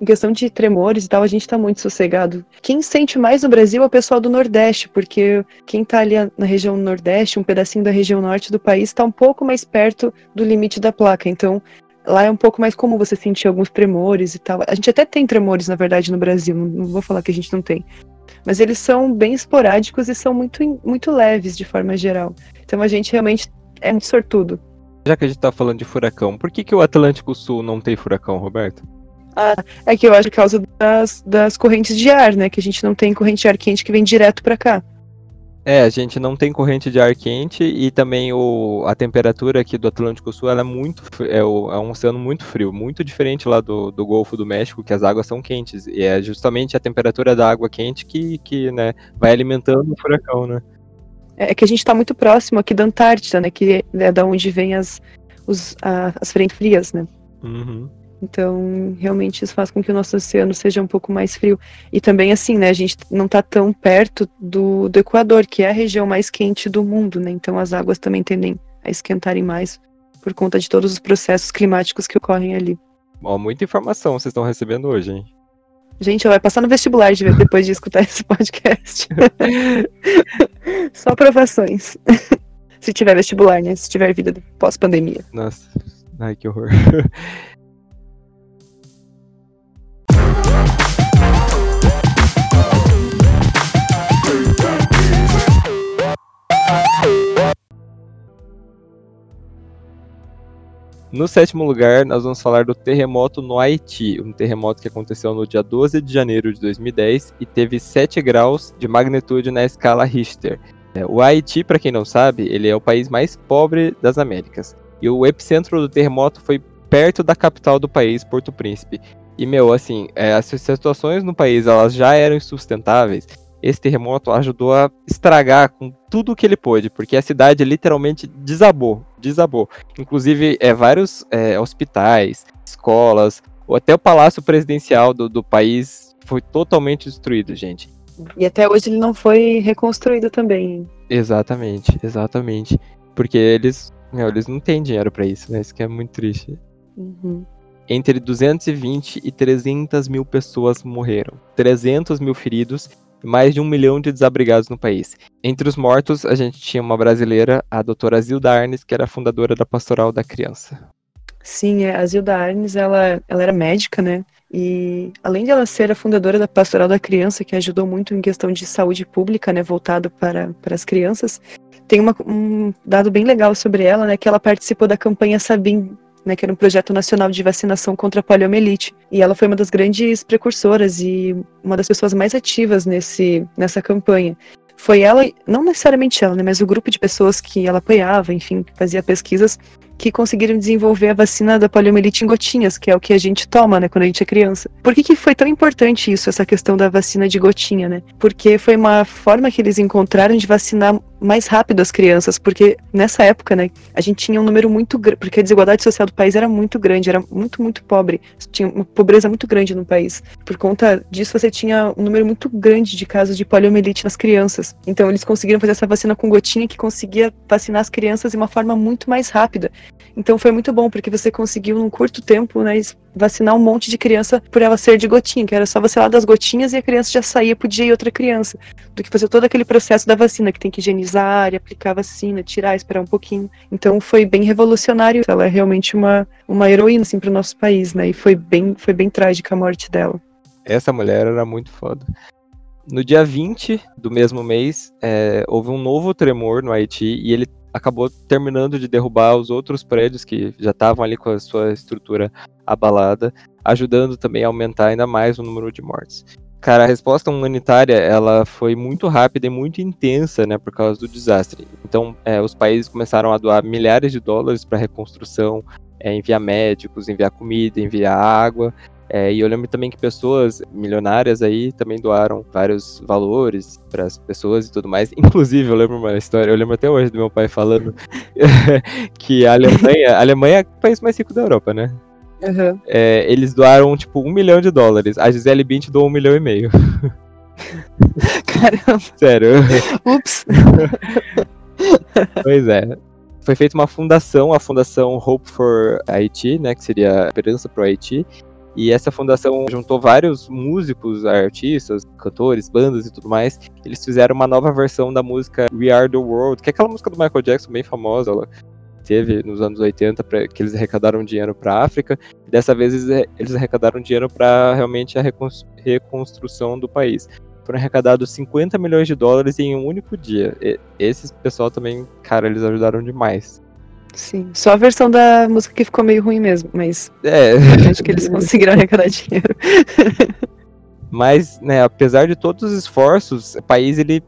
em questão de tremores e tal, a gente tá muito sossegado. Quem sente mais no Brasil é o pessoal do Nordeste, porque quem tá ali na região Nordeste, um pedacinho da região norte do país, tá um pouco mais perto do limite da placa. Então, lá é um pouco mais comum você sentir alguns tremores e tal. A gente até tem tremores, na verdade, no Brasil, não vou falar que a gente não tem. Mas eles são bem esporádicos e são muito, muito leves de forma geral. Então a gente realmente é muito sortudo. Já que a gente tá falando de furacão, por que, que o Atlântico Sul não tem furacão, Roberto? Ah, é que eu acho que por causa das, das correntes de ar, né? Que a gente não tem corrente de ar quente que vem direto para cá. É, a gente não tem corrente de ar quente e também o, a temperatura aqui do Atlântico Sul é muito é, o, é, um oceano muito frio, muito diferente lá do, do Golfo do México, que as águas são quentes. E é justamente a temperatura da água quente que, que né, vai alimentando o furacão, né? É, é que a gente está muito próximo aqui da Antártida, né? Que é da onde vem as, os, a, as frentes frias, né? Uhum. Então, realmente isso faz com que o nosso oceano seja um pouco mais frio. E também, assim, né, a gente não está tão perto do, do Equador, que é a região mais quente do mundo, né? Então as águas também tendem a esquentarem mais por conta de todos os processos climáticos que ocorrem ali. Ó, muita informação vocês estão recebendo hoje, hein? Gente, vai passar no vestibular de, depois de escutar esse podcast. Só aprovações. Se tiver vestibular, né? Se tiver vida pós-pandemia. Nossa, ai que horror. No sétimo lugar, nós vamos falar do terremoto no Haiti, um terremoto que aconteceu no dia 12 de janeiro de 2010 e teve 7 graus de magnitude na escala Richter. É, o Haiti, para quem não sabe, ele é o país mais pobre das Américas. E o epicentro do terremoto foi perto da capital do país, Porto Príncipe. E, meu, assim, é, as situações no país elas já eram insustentáveis esse terremoto ajudou a estragar com tudo o que ele pôde, porque a cidade literalmente desabou, desabou. Inclusive, é, vários é, hospitais, escolas, ou até o palácio presidencial do, do país foi totalmente destruído, gente. E até hoje ele não foi reconstruído também. Exatamente, exatamente. Porque eles, meu, eles não têm dinheiro para isso, né? Isso que é muito triste. Uhum. Entre 220 e 300 mil pessoas morreram, 300 mil feridos mais de um milhão de desabrigados no país. Entre os mortos, a gente tinha uma brasileira, a doutora Zilda Arnes, que era fundadora da Pastoral da Criança. Sim, é, a Zilda Arnes, ela, ela era médica, né? E além de ela ser a fundadora da Pastoral da Criança, que ajudou muito em questão de saúde pública, né, voltado para, para as crianças, tem uma, um dado bem legal sobre ela, né, que ela participou da campanha Sabim né, que era um projeto nacional de vacinação contra a poliomielite. E ela foi uma das grandes precursoras e uma das pessoas mais ativas nesse, nessa campanha. Foi ela, não necessariamente ela, né, mas o grupo de pessoas que ela apoiava, enfim, fazia pesquisas, que conseguiram desenvolver a vacina da poliomielite em gotinhas, que é o que a gente toma, né, quando a gente é criança. Por que, que foi tão importante isso, essa questão da vacina de gotinha, né? Porque foi uma forma que eles encontraram de vacinar mais rápido as crianças, porque nessa época, né, a gente tinha um número muito grande, porque a desigualdade social do país era muito grande, era muito, muito pobre, tinha uma pobreza muito grande no país. Por conta disso, você tinha um número muito grande de casos de poliomielite nas crianças. Então, eles conseguiram fazer essa vacina com gotinha que conseguia vacinar as crianças de uma forma muito mais rápida. Então foi muito bom, porque você conseguiu, num curto tempo, né, vacinar um monte de criança por ela ser de gotinha, que era só lá das gotinhas e a criança já saía pro dia e outra criança. Do que fazer todo aquele processo da vacina, que tem que higienizar, aplicar a vacina, tirar, esperar um pouquinho. Então foi bem revolucionário. Ela é realmente uma, uma heroína, assim, pro nosso país, né? E foi bem, foi bem trágica a morte dela. Essa mulher era muito foda. No dia 20 do mesmo mês, é, houve um novo tremor no Haiti e ele acabou terminando de derrubar os outros prédios que já estavam ali com a sua estrutura abalada, ajudando também a aumentar ainda mais o número de mortes. Cara, a resposta humanitária ela foi muito rápida e muito intensa, né, por causa do desastre. Então, é, os países começaram a doar milhares de dólares para reconstrução, é, enviar médicos, enviar comida, enviar água. É, e eu lembro também que pessoas milionárias aí também doaram vários valores para as pessoas e tudo mais. Inclusive, eu lembro uma história, eu lembro até hoje do meu pai falando que a Alemanha, a Alemanha é o país mais rico da Europa, né? Uhum. É, eles doaram, tipo, um milhão de dólares. A Gisele Bint doou um milhão e meio. Caramba. Sério. Ups. pois é. Foi feita uma fundação, a Fundação Hope for Haiti, né, que seria a esperança para o Haiti. E essa fundação juntou vários músicos, artistas, cantores, bandas e tudo mais. Eles fizeram uma nova versão da música We Are the World, que é aquela música do Michael Jackson bem famosa. Ela teve nos anos 80 para que eles arrecadaram dinheiro para a África. Dessa vez eles arrecadaram dinheiro para realmente a reconstrução do país. Foram arrecadados 50 milhões de dólares em um único dia. E esses pessoal também, cara, eles ajudaram demais. Sim, só a versão da música que ficou meio ruim mesmo, mas é. acho que eles conseguiram arrecadar dinheiro. Mas, né, apesar de todos os esforços, o país ele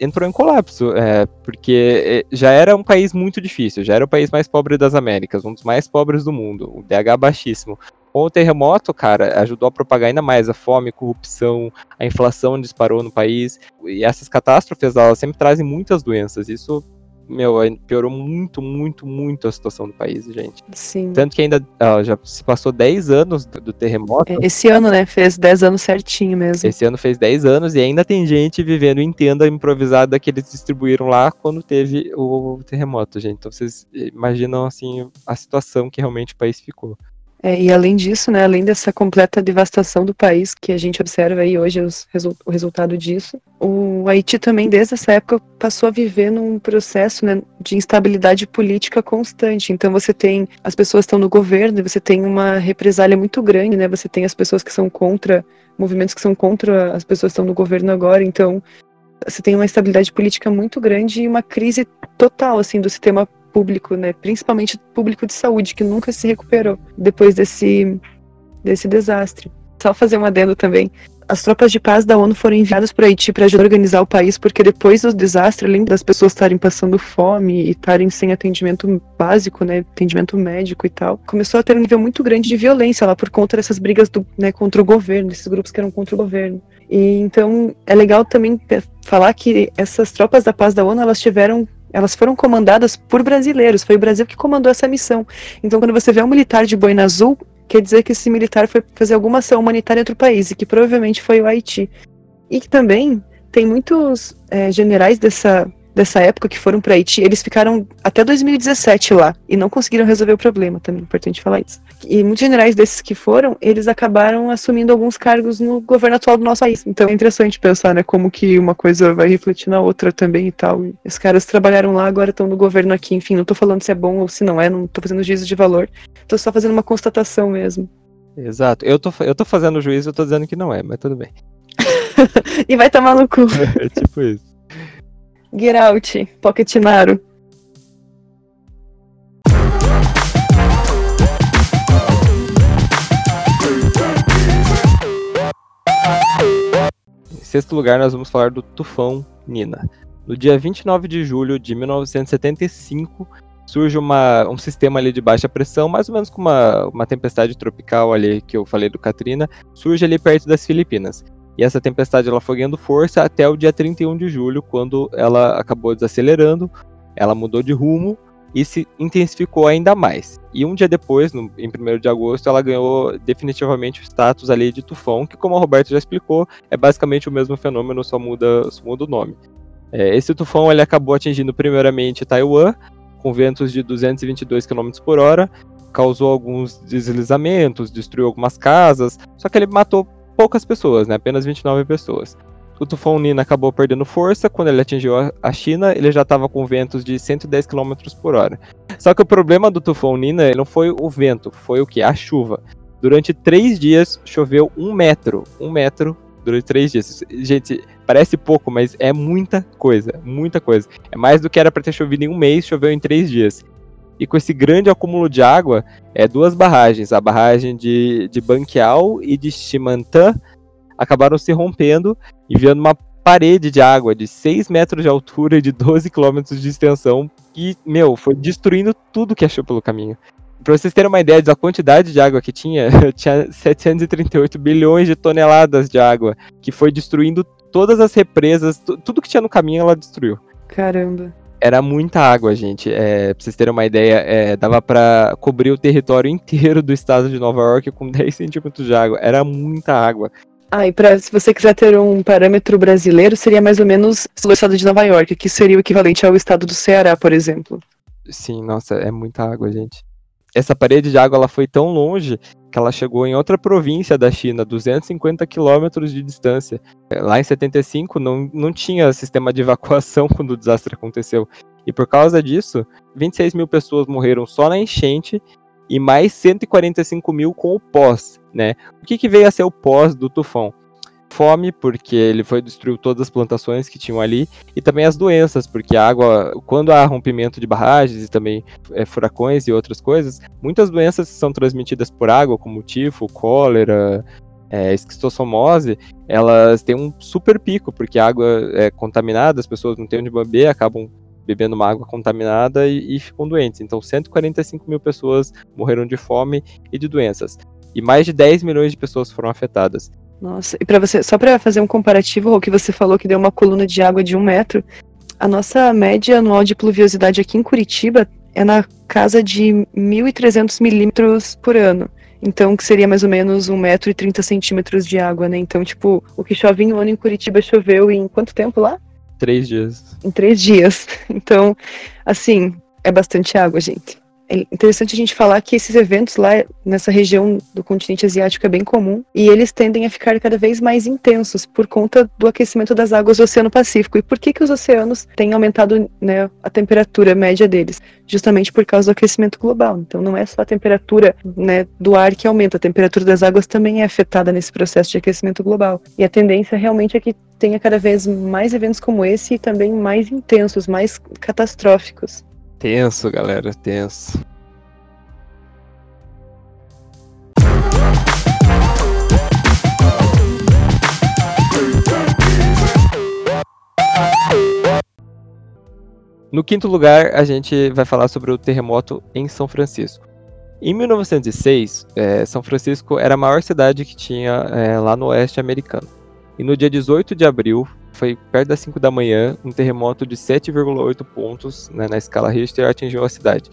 entrou em colapso, é, porque é, já era um país muito difícil, já era o país mais pobre das Américas, um dos mais pobres do mundo, o DH baixíssimo. Com o terremoto, cara, ajudou a propagar ainda mais a fome, corrupção, a inflação disparou no país. E essas catástrofes, elas sempre trazem muitas doenças. Isso meu, piorou muito, muito, muito a situação do país, gente. Sim. Tanto que ainda ó, já se passou 10 anos do, do terremoto. É, esse ano, né? Fez 10 anos certinho mesmo. Esse ano fez 10 anos e ainda tem gente vivendo em tenda improvisada que eles distribuíram lá quando teve o terremoto, gente. Então vocês imaginam, assim, a situação que realmente o país ficou. É, e além disso, né, além dessa completa devastação do país que a gente observa aí hoje resu o resultado disso, o Haiti também desde essa época passou a viver num processo né, de instabilidade política constante. Então você tem as pessoas que estão no governo, você tem uma represália muito grande, né? Você tem as pessoas que são contra movimentos que são contra as pessoas que estão no governo agora. Então você tem uma instabilidade política muito grande e uma crise total assim do sistema público, né, principalmente público de saúde, que nunca se recuperou depois desse, desse desastre. Só fazer um adendo também. As tropas de paz da ONU foram enviadas para Haiti para ajudar a organizar o país, porque depois do desastre, além das pessoas estarem passando fome e estarem sem atendimento básico, né, atendimento médico e tal, começou a ter um nível muito grande de violência lá por conta dessas brigas do, né, contra o governo, desses grupos que eram contra o governo. E então é legal também falar que essas tropas da paz da ONU elas tiveram elas foram comandadas por brasileiros, foi o Brasil que comandou essa missão. Então, quando você vê um militar de boina azul, quer dizer que esse militar foi fazer alguma ação humanitária em outro país, e que provavelmente foi o Haiti. E que também tem muitos é, generais dessa, dessa época que foram para Haiti, eles ficaram até 2017 lá e não conseguiram resolver o problema, também é importante falar isso. E muitos generais desses que foram, eles acabaram assumindo alguns cargos no governo atual do nosso país. Então é interessante pensar, né, como que uma coisa vai refletir na outra também e tal. E os caras trabalharam lá, agora estão no governo aqui, enfim, não tô falando se é bom ou se não é, não tô fazendo juízo de valor. Tô só fazendo uma constatação mesmo. Exato. Eu tô, eu tô fazendo juízo, eu tô dizendo que não é, mas tudo bem. e vai tomar no cu. é tipo isso. Get Out, Pocketnaro. Em sexto lugar, nós vamos falar do tufão Nina. No dia 29 de julho de 1975, surge uma, um sistema ali de baixa pressão, mais ou menos como uma, uma tempestade tropical ali que eu falei do Katrina, surge ali perto das Filipinas. E essa tempestade ela foi ganhando força até o dia 31 de julho, quando ela acabou desacelerando, ela mudou de rumo e se intensificou ainda mais. E um dia depois, no, em 1 de agosto, ela ganhou definitivamente o status ali de tufão, que como a Roberta já explicou, é basicamente o mesmo fenômeno, só muda, só muda o nome. É, esse tufão ele acabou atingindo primeiramente Taiwan, com ventos de 222 km por hora, causou alguns deslizamentos, destruiu algumas casas, só que ele matou poucas pessoas, né? Apenas 29 pessoas. O tufão Nina acabou perdendo força. Quando ele atingiu a China, ele já estava com ventos de 110 km por hora. Só que o problema do tufão Nina não foi o vento, foi o que? A chuva. Durante três dias choveu um metro, um metro durante três dias. Gente, parece pouco, mas é muita coisa, muita coisa. É mais do que era para ter chovido em um mês, choveu em três dias. E com esse grande acúmulo de água, é duas barragens, a barragem de, de Banquial e de Chimantã, acabaram se rompendo, enviando uma parede de água de 6 metros de altura e de 12 quilômetros de extensão, que, meu, foi destruindo tudo que achou pelo caminho. Pra vocês terem uma ideia da quantidade de água que tinha, tinha 738 bilhões de toneladas de água, que foi destruindo todas as represas, tudo que tinha no caminho ela destruiu. Caramba. Era muita água, gente. É, pra vocês terem uma ideia, é, dava para cobrir o território inteiro do estado de Nova York com 10 centímetros de água. Era muita água. Ah, e pra, se você quiser ter um parâmetro brasileiro, seria mais ou menos o estado de Nova York, que seria o equivalente ao estado do Ceará, por exemplo. Sim, nossa, é muita água, gente. Essa parede de água ela foi tão longe que ela chegou em outra província da China, 250 quilômetros de distância. Lá em 75 não, não tinha sistema de evacuação quando o desastre aconteceu. E por causa disso, 26 mil pessoas morreram só na enchente e mais 145 mil com o pós, né? O que, que veio a ser o pós do tufão? Fome, porque ele foi destruiu todas as plantações que tinham ali, e também as doenças, porque a água, quando há rompimento de barragens e também é, furacões e outras coisas, muitas doenças são transmitidas por água, como tifo, cólera, é, esquistossomose, elas têm um super pico, porque a água é contaminada, as pessoas não têm onde beber, acabam bebendo uma água contaminada e, e ficam doentes. Então, 145 mil pessoas morreram de fome e de doenças. E mais de 10 milhões de pessoas foram afetadas. Nossa, e para você, só para fazer um comparativo, o que você falou que deu uma coluna de água de um metro, a nossa média anual de pluviosidade aqui em Curitiba é na casa de 1.300 milímetros por ano. Então, que seria mais ou menos um metro e 30 centímetros de água, né? Então, tipo, o que chove em um ano em Curitiba choveu em quanto tempo lá? Três dias. Em três dias. Então, assim, é bastante água, gente. É interessante a gente falar que esses eventos lá nessa região do continente asiático é bem comum e eles tendem a ficar cada vez mais intensos por conta do aquecimento das águas do Oceano Pacífico. E por que, que os oceanos têm aumentado né, a temperatura média deles? Justamente por causa do aquecimento global. Então não é só a temperatura né, do ar que aumenta, a temperatura das águas também é afetada nesse processo de aquecimento global. E a tendência realmente é que tenha cada vez mais eventos como esse e também mais intensos, mais catastróficos. Tenso, galera, tenso. No quinto lugar, a gente vai falar sobre o terremoto em São Francisco. Em 1906, é, São Francisco era a maior cidade que tinha é, lá no oeste americano. E no dia 18 de abril, foi perto das 5 da manhã, um terremoto de 7,8 pontos né, na escala Richter atingiu a cidade.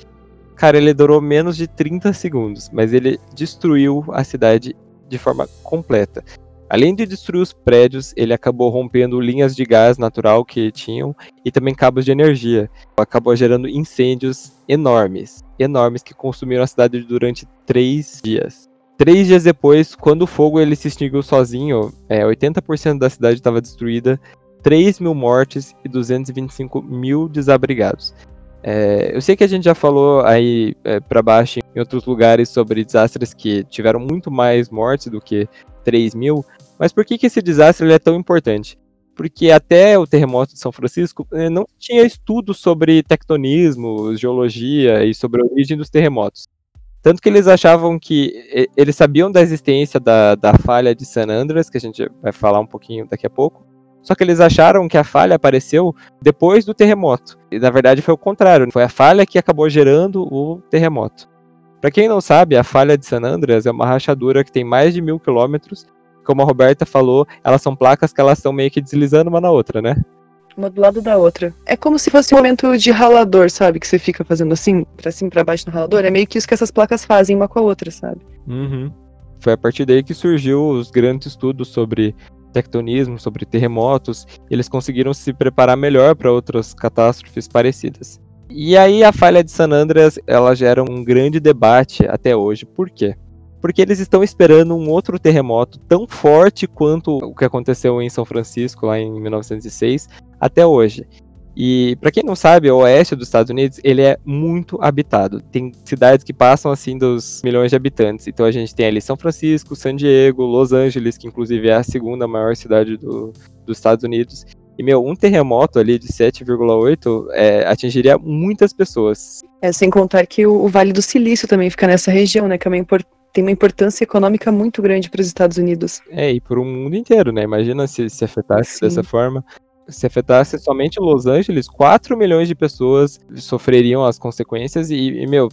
Cara, ele durou menos de 30 segundos, mas ele destruiu a cidade de forma completa. Além de destruir os prédios, ele acabou rompendo linhas de gás natural que tinham e também cabos de energia. Acabou gerando incêndios enormes, enormes que consumiram a cidade durante três dias. Três dias depois, quando o fogo ele se extinguiu sozinho, é, 80% da cidade estava destruída, 3 mil mortes e 225 mil desabrigados. É, eu sei que a gente já falou aí é, para baixo em outros lugares sobre desastres que tiveram muito mais mortes do que 3 mil, mas por que, que esse desastre é tão importante? Porque até o terremoto de São Francisco é, não tinha estudo sobre tectonismo, geologia e sobre a origem dos terremotos. Tanto que eles achavam que. Eles sabiam da existência da, da falha de San Andreas, que a gente vai falar um pouquinho daqui a pouco. Só que eles acharam que a falha apareceu depois do terremoto. E na verdade foi o contrário. Foi a falha que acabou gerando o terremoto. Para quem não sabe, a falha de San Andreas é uma rachadura que tem mais de mil quilômetros. Como a Roberta falou, elas são placas que elas estão meio que deslizando uma na outra, né? uma do lado da outra. É como se fosse um momento de ralador, sabe? Que você fica fazendo assim, pra cima pra baixo no ralador. É meio que isso que essas placas fazem uma com a outra, sabe? Uhum. Foi a partir daí que surgiu os grandes estudos sobre tectonismo, sobre terremotos. Eles conseguiram se preparar melhor para outras catástrofes parecidas. E aí a falha de San Andreas, ela gera um grande debate até hoje. Por quê? porque eles estão esperando um outro terremoto tão forte quanto o que aconteceu em São Francisco lá em 1906 até hoje. E para quem não sabe, o oeste dos Estados Unidos, ele é muito habitado. Tem cidades que passam assim dos milhões de habitantes. Então a gente tem ali São Francisco, San Diego, Los Angeles, que inclusive é a segunda maior cidade do, dos Estados Unidos. E, meu, um terremoto ali de 7,8 é, atingiria muitas pessoas. É, sem contar que o, o, Vale do Silício também fica nessa região, né? Que é uma tem uma importância econômica muito grande para os Estados Unidos. É, e para o mundo inteiro, né? Imagina se, se afetasse Sim. dessa forma se afetasse somente Los Angeles, 4 milhões de pessoas sofreriam as consequências e, e meu,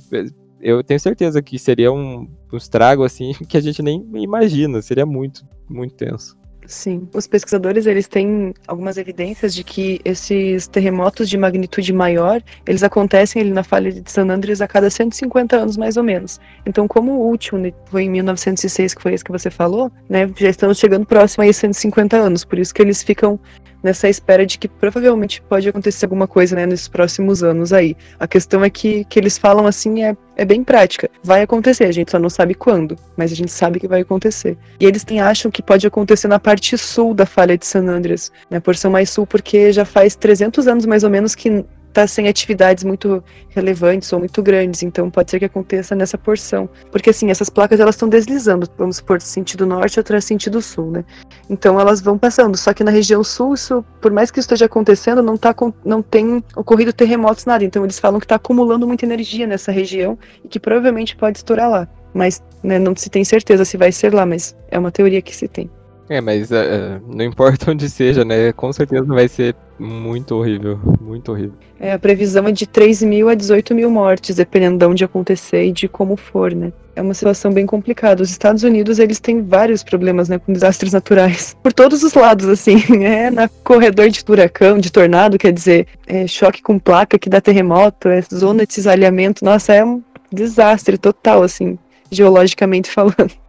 eu tenho certeza que seria um, um estrago assim que a gente nem imagina, seria muito, muito tenso. Sim, os pesquisadores eles têm algumas evidências de que esses terremotos de magnitude maior, eles acontecem ali na falha de San Andreas a cada 150 anos mais ou menos. Então, como o último né, foi em 1906, que foi esse que você falou, né, já estamos chegando próximo a 150 anos, por isso que eles ficam nessa espera de que provavelmente pode acontecer alguma coisa né, nesses próximos anos aí. A questão é que, que eles falam assim é, é bem prática. Vai acontecer, a gente só não sabe quando, mas a gente sabe que vai acontecer. E eles têm, acham que pode acontecer na parte sul da falha de San Andreas, na né, porção mais sul, porque já faz 300 anos mais ou menos que está sem atividades muito relevantes ou muito grandes, então pode ser que aconteça nessa porção. Porque assim, essas placas elas estão deslizando, vamos supor, sentido norte, outra sentido sul, né? Então elas vão passando, só que na região sul, isso, por mais que isso esteja acontecendo, não, tá, não tem ocorrido terremotos, nada. Então eles falam que está acumulando muita energia nessa região e que provavelmente pode estourar lá. Mas né, não se tem certeza se vai ser lá, mas é uma teoria que se tem. É, mas uh, não importa onde seja, né? Com certeza vai ser muito horrível, muito horrível. É, a previsão é de 3 mil a 18 mil mortes, dependendo de onde acontecer e de como for, né? É uma situação bem complicada. Os Estados Unidos, eles têm vários problemas, né, com desastres naturais. Por todos os lados, assim. É na corredor de furacão, de tornado, quer dizer, é choque com placa que dá terremoto, é zona de cisalhamento. Nossa, é um desastre total, assim, geologicamente falando.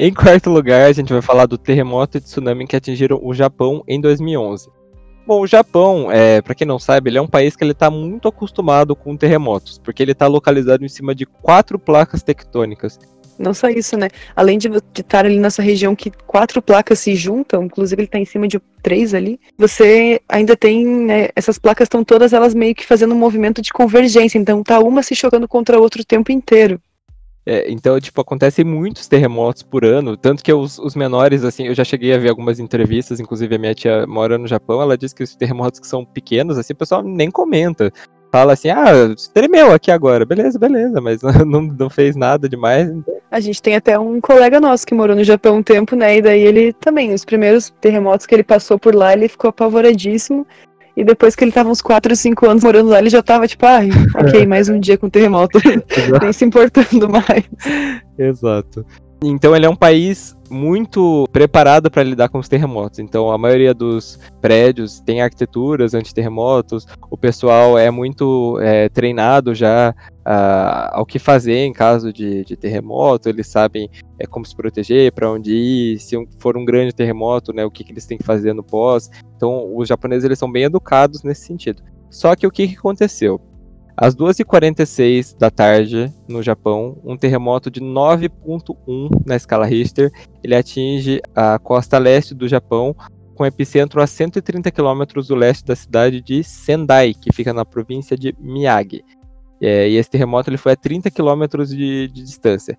Em quarto lugar, a gente vai falar do terremoto e tsunami que atingiram o Japão em 2011. Bom, o Japão, é, para quem não sabe, ele é um país que ele está muito acostumado com terremotos, porque ele está localizado em cima de quatro placas tectônicas. Não só isso, né? Além de estar ali nessa região que quatro placas se juntam, inclusive ele está em cima de três ali, você ainda tem, né, essas placas estão todas elas meio que fazendo um movimento de convergência, então tá uma se chocando contra a outra o tempo inteiro. É, então, tipo, acontecem muitos terremotos por ano, tanto que os, os, menores, assim, eu já cheguei a ver algumas entrevistas, inclusive a minha tia mora no Japão, ela diz que os terremotos que são pequenos, assim, o pessoal nem comenta. Fala assim, ah, tremeu aqui agora, beleza, beleza, mas não, não fez nada demais. A gente tem até um colega nosso que morou no Japão um tempo, né, e daí ele também, os primeiros terremotos que ele passou por lá, ele ficou apavoradíssimo, e depois que ele tava uns 4, 5 anos morando lá, ele já tava tipo, ah, ok, mais um dia com terremoto. Nem se importando mais. Exato. Então ele é um país muito preparado para lidar com os terremotos. Então a maioria dos prédios tem arquiteturas anti-terremotos, o pessoal é muito é, treinado já uh, ao que fazer em caso de, de terremoto, eles sabem é, como se proteger, para onde ir, se for um grande terremoto, né, o que, que eles têm que fazer no pós. Então os japoneses eles são bem educados nesse sentido. Só que o que, que aconteceu? Às 2h46 da tarde, no Japão, um terremoto de 9.1 na escala Richter, ele atinge a costa leste do Japão, com epicentro a 130 km do leste da cidade de Sendai, que fica na província de Miyagi. É, e esse terremoto ele foi a 30 km de, de distância.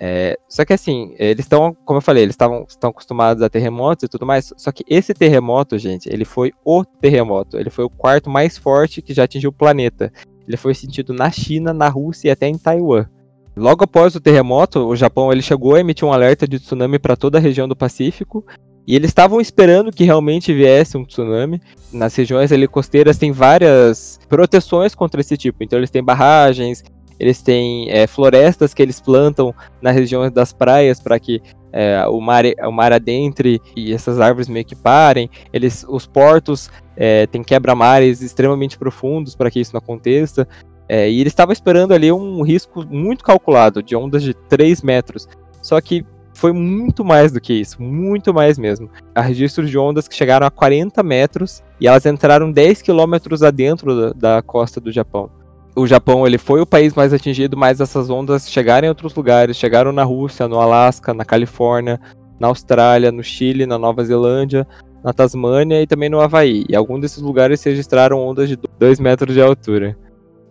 É, só que assim, eles estão, como eu falei, eles estão acostumados a terremotos e tudo mais. Só que esse terremoto, gente, ele foi o terremoto. Ele foi o quarto mais forte que já atingiu o planeta. Ele foi sentido na China, na Rússia e até em Taiwan. Logo após o terremoto, o Japão ele chegou a emitir um alerta de tsunami para toda a região do Pacífico. E eles estavam esperando que realmente viesse um tsunami. Nas regiões ali costeiras tem várias proteções contra esse tipo. Então eles têm barragens, eles têm é, florestas que eles plantam nas regiões das praias para que é, o, mar, o mar adentre e essas árvores meio que parem. Eles, os portos é, têm quebra-mares extremamente profundos para que isso não aconteça. É, e eles estavam esperando ali um risco muito calculado, de ondas de 3 metros. Só que foi muito mais do que isso, muito mais mesmo. Há registros de ondas que chegaram a 40 metros e elas entraram 10 quilômetros adentro da, da costa do Japão o Japão ele foi o país mais atingido, mas essas ondas chegaram em outros lugares, chegaram na Rússia, no Alasca, na Califórnia, na Austrália, no Chile, na Nova Zelândia, na Tasmânia e também no Havaí. E alguns desses lugares registraram ondas de 2 metros de altura.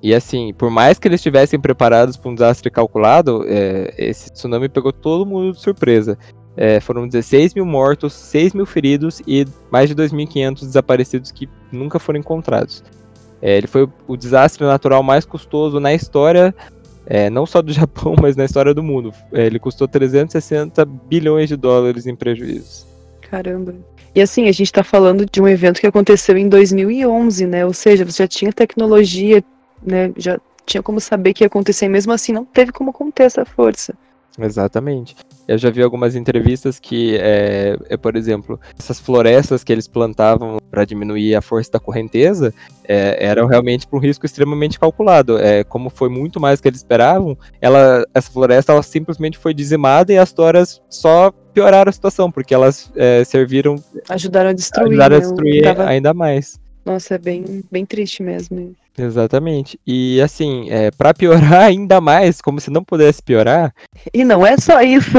E assim, por mais que eles estivessem preparados para um desastre calculado, é, esse tsunami pegou todo mundo de surpresa. É, foram 16 mil mortos, 6 mil feridos e mais de 2.500 desaparecidos que nunca foram encontrados. É, ele foi o desastre natural mais custoso na história, é, não só do Japão, mas na história do mundo. É, ele custou 360 bilhões de dólares em prejuízos. Caramba. E assim, a gente está falando de um evento que aconteceu em 2011, né? Ou seja, você já tinha tecnologia, né? Já tinha como saber que ia acontecer, e mesmo assim não teve como conter essa força. Exatamente. Eu já vi algumas entrevistas que, é, é por exemplo, essas florestas que eles plantavam para diminuir a força da correnteza é, eram realmente para um risco extremamente calculado. É, como foi muito mais do que eles esperavam, ela, essa floresta ela simplesmente foi dizimada e as toras só pioraram a situação, porque elas é, serviram. Ajudaram a destruir. Ajudaram a né, destruir tava... ainda mais. Nossa, é bem, bem triste mesmo. Exatamente. E assim, é, para piorar ainda mais, como se não pudesse piorar. E não é só isso.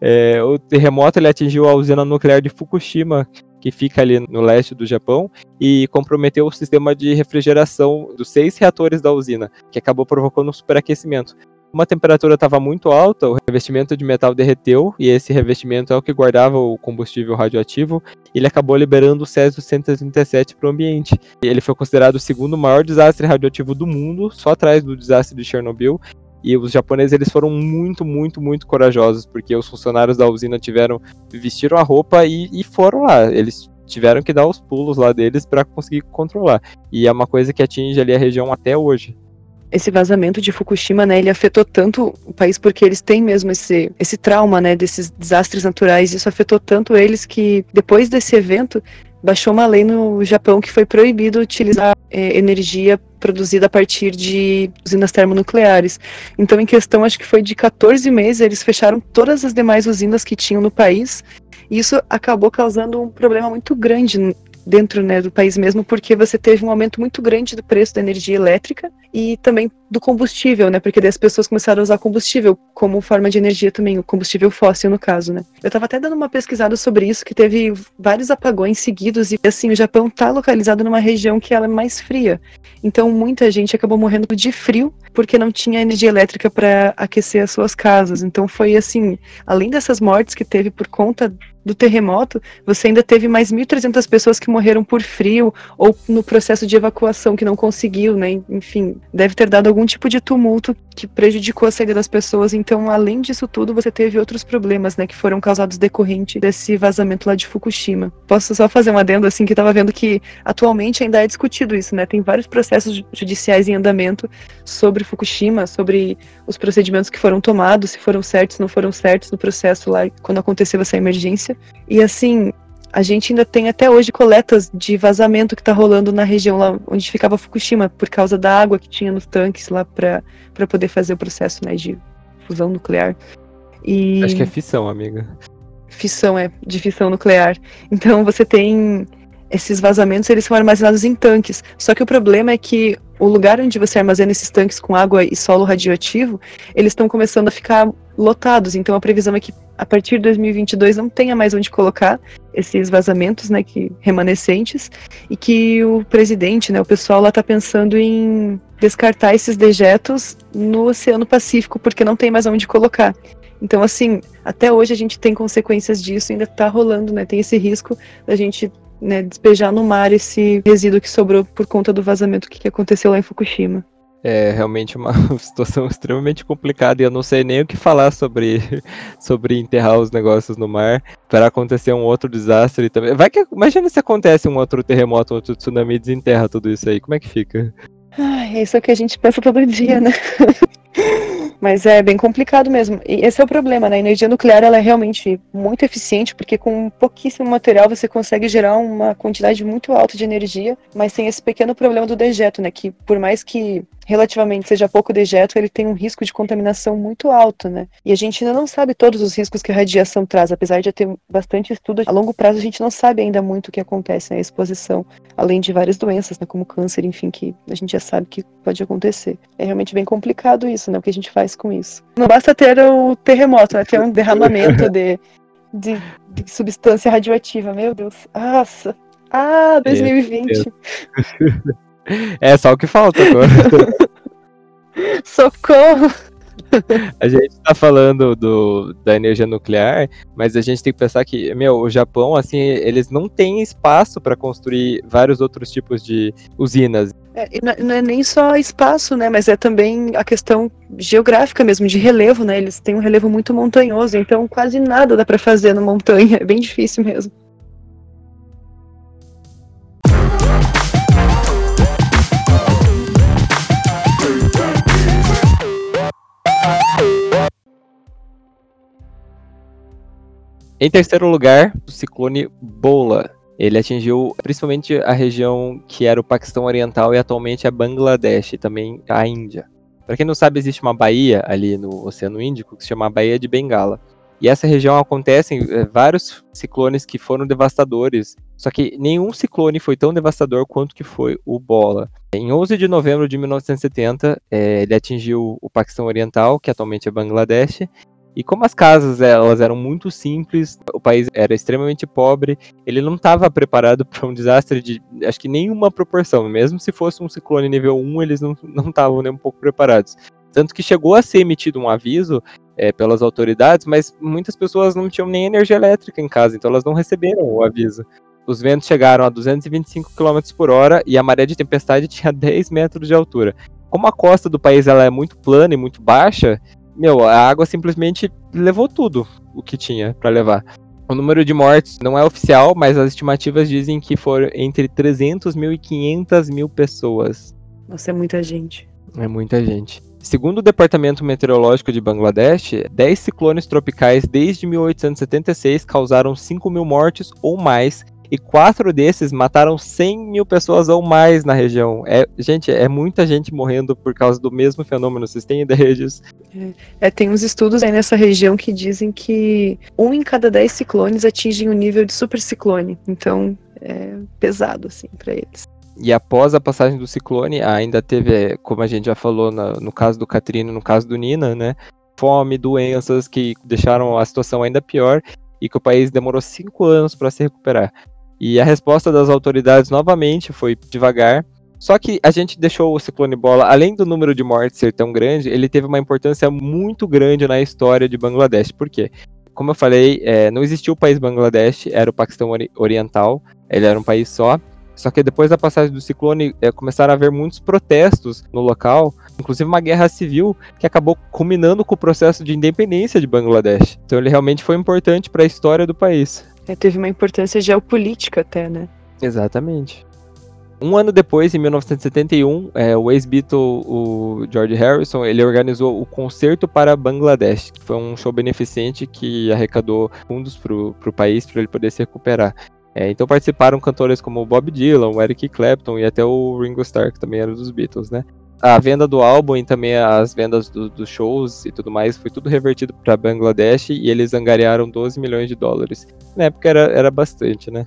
É, o terremoto ele atingiu a usina nuclear de Fukushima, que fica ali no leste do Japão, e comprometeu o sistema de refrigeração dos seis reatores da usina, que acabou provocando um superaquecimento. Como a temperatura estava muito alta, o revestimento de metal derreteu, e esse revestimento é o que guardava o combustível radioativo, ele acabou liberando o Césio-137 para o ambiente. Ele foi considerado o segundo maior desastre radioativo do mundo, só atrás do desastre de Chernobyl, e os japoneses eles foram muito, muito, muito corajosos, porque os funcionários da usina tiveram vestiram a roupa e, e foram lá. Eles tiveram que dar os pulos lá deles para conseguir controlar. E é uma coisa que atinge ali a região até hoje esse vazamento de Fukushima, né, ele afetou tanto o país porque eles têm mesmo esse, esse trauma, né, desses desastres naturais. Isso afetou tanto eles que depois desse evento baixou uma lei no Japão que foi proibido utilizar é, energia produzida a partir de usinas termonucleares. Então, em questão, acho que foi de 14 meses, eles fecharam todas as demais usinas que tinham no país. E isso acabou causando um problema muito grande dentro né, do país mesmo, porque você teve um aumento muito grande do preço da energia elétrica e também do combustível, né? Porque daí as pessoas começaram a usar combustível como forma de energia também, o combustível fóssil no caso, né? Eu tava até dando uma pesquisada sobre isso, que teve vários apagões seguidos e assim, o Japão tá localizado numa região que ela é mais fria. Então muita gente acabou morrendo de frio porque não tinha energia elétrica para aquecer as suas casas. Então foi assim, além dessas mortes que teve por conta do terremoto, você ainda teve mais 1.300 pessoas que morreram por frio ou no processo de evacuação que não conseguiu, né? Enfim, deve ter dado algum tipo de tumulto que prejudicou a saída das pessoas. Então, além disso tudo, você teve outros problemas, né, que foram causados decorrente desse vazamento lá de Fukushima. Posso só fazer um adendo assim que estava vendo que atualmente ainda é discutido isso, né? Tem vários processos judiciais em andamento sobre Fukushima, sobre os procedimentos que foram tomados, se foram certos, não foram certos no processo lá quando aconteceu essa emergência. E assim, a gente ainda tem até hoje coletas de vazamento que está rolando na região lá onde ficava Fukushima, por causa da água que tinha nos tanques lá para poder fazer o processo né, de fusão nuclear. E... Acho que é fissão, amiga. Fissão, é, de fissão nuclear. Então você tem esses vazamentos, eles são armazenados em tanques. Só que o problema é que o lugar onde você armazena esses tanques com água e solo radioativo, eles estão começando a ficar lotados. Então a previsão é que a partir de 2022 não tenha mais onde colocar esses vazamentos, né, que remanescentes, e que o presidente, né, o pessoal lá está pensando em descartar esses dejetos no Oceano Pacífico, porque não tem mais onde colocar. Então, assim, até hoje a gente tem consequências disso, ainda está rolando, né? Tem esse risco da gente né, despejar no mar esse resíduo que sobrou por conta do vazamento que aconteceu lá em Fukushima é realmente uma situação extremamente complicada e eu não sei nem o que falar sobre, sobre enterrar os negócios no mar para acontecer um outro desastre também. Vai que imagina se acontece um outro terremoto, um outro tsunami e desenterra tudo isso aí, como é que fica? Ai, é isso que a gente pensa todo dia, né? Mas é bem complicado mesmo. E esse é o problema, né? A energia nuclear ela é realmente muito eficiente, porque com pouquíssimo material você consegue gerar uma quantidade muito alta de energia, mas tem esse pequeno problema do dejeto, né? Que por mais que relativamente seja pouco dejeto, ele tem um risco de contaminação muito alto, né? E a gente ainda não sabe todos os riscos que a radiação traz, apesar de ter bastante estudo. A longo prazo a gente não sabe ainda muito o que acontece na né, exposição, além de várias doenças, né, como câncer, enfim, que a gente já sabe que pode acontecer. É realmente bem complicado isso, né? O que a gente faz com isso. Não basta ter o terremoto, né? Ter um derramamento de, de, de substância radioativa. Meu Deus. Nossa. Ah, 2020. É só o que falta agora. Socorro! A gente tá falando do, da energia nuclear, mas a gente tem que pensar que, meu, o Japão, assim, eles não têm espaço para construir vários outros tipos de usinas. É, não é nem só espaço, né, mas é também a questão geográfica mesmo, de relevo, né, eles têm um relevo muito montanhoso, então quase nada dá para fazer na montanha, é bem difícil mesmo. Em terceiro lugar, o ciclone Bola. Ele atingiu principalmente a região que era o Paquistão Oriental e atualmente é Bangladesh e também a Índia. Para quem não sabe, existe uma baía ali no Oceano Índico que se chama Baía de Bengala. E essa região acontecem é, vários ciclones que foram devastadores. Só que nenhum ciclone foi tão devastador quanto que foi o Bola. Em 11 de novembro de 1970, é, eh, ele atingiu o Paquistão Oriental, que atualmente é Bangladesh, e como as casas elas eram muito simples, o país era extremamente pobre, ele não estava preparado para um desastre de, acho que nenhuma proporção. Mesmo se fosse um ciclone nível 1, eles não estavam nem um pouco preparados. Tanto que chegou a ser emitido um aviso é, pelas autoridades, mas muitas pessoas não tinham nem energia elétrica em casa, então elas não receberam o aviso. Os ventos chegaram a 225 km por hora e a maré de tempestade tinha 10 metros de altura. Como a costa do país ela é muito plana e muito baixa, meu, a água simplesmente levou tudo o que tinha para levar. O número de mortes não é oficial, mas as estimativas dizem que foram entre 300 mil e 500 mil pessoas. Nossa, é muita gente. É muita gente. Segundo o Departamento Meteorológico de Bangladesh, 10 ciclones tropicais desde 1876 causaram 5 mil mortes ou mais e quatro desses mataram 100 mil pessoas ou mais na região. É, gente, é muita gente morrendo por causa do mesmo fenômeno. Vocês têm ideia disso? É, é, tem uns estudos aí nessa região que dizem que um em cada dez ciclones atingem o nível de superciclone. Então, é pesado, assim, para eles. E após a passagem do ciclone, ainda teve, como a gente já falou no, no caso do Katrina, no caso do Nina, né? Fome, doenças que deixaram a situação ainda pior e que o país demorou cinco anos para se recuperar. E a resposta das autoridades novamente foi devagar. Só que a gente deixou o ciclone bola, além do número de mortes ser tão grande, ele teve uma importância muito grande na história de Bangladesh. Por quê? Como eu falei, é, não existia o país Bangladesh, era o Paquistão Oriental, ele era um país só. Só que depois da passagem do ciclone, é, começaram a haver muitos protestos no local, inclusive uma guerra civil que acabou culminando com o processo de independência de Bangladesh. Então ele realmente foi importante para a história do país. É, teve uma importância geopolítica até, né? Exatamente. Um ano depois, em 1971, é, o ex-Beatle, o George Harrison, ele organizou o Concerto para Bangladesh, que foi um show beneficente que arrecadou fundos para o país para ele poder se recuperar. É, então participaram cantores como Bob Dylan, Eric Clapton e até o Ringo Starr, que também era dos Beatles, né? A venda do álbum e também as vendas dos do shows e tudo mais foi tudo revertido para Bangladesh e eles angariaram 12 milhões de dólares. Na época era, era bastante, né?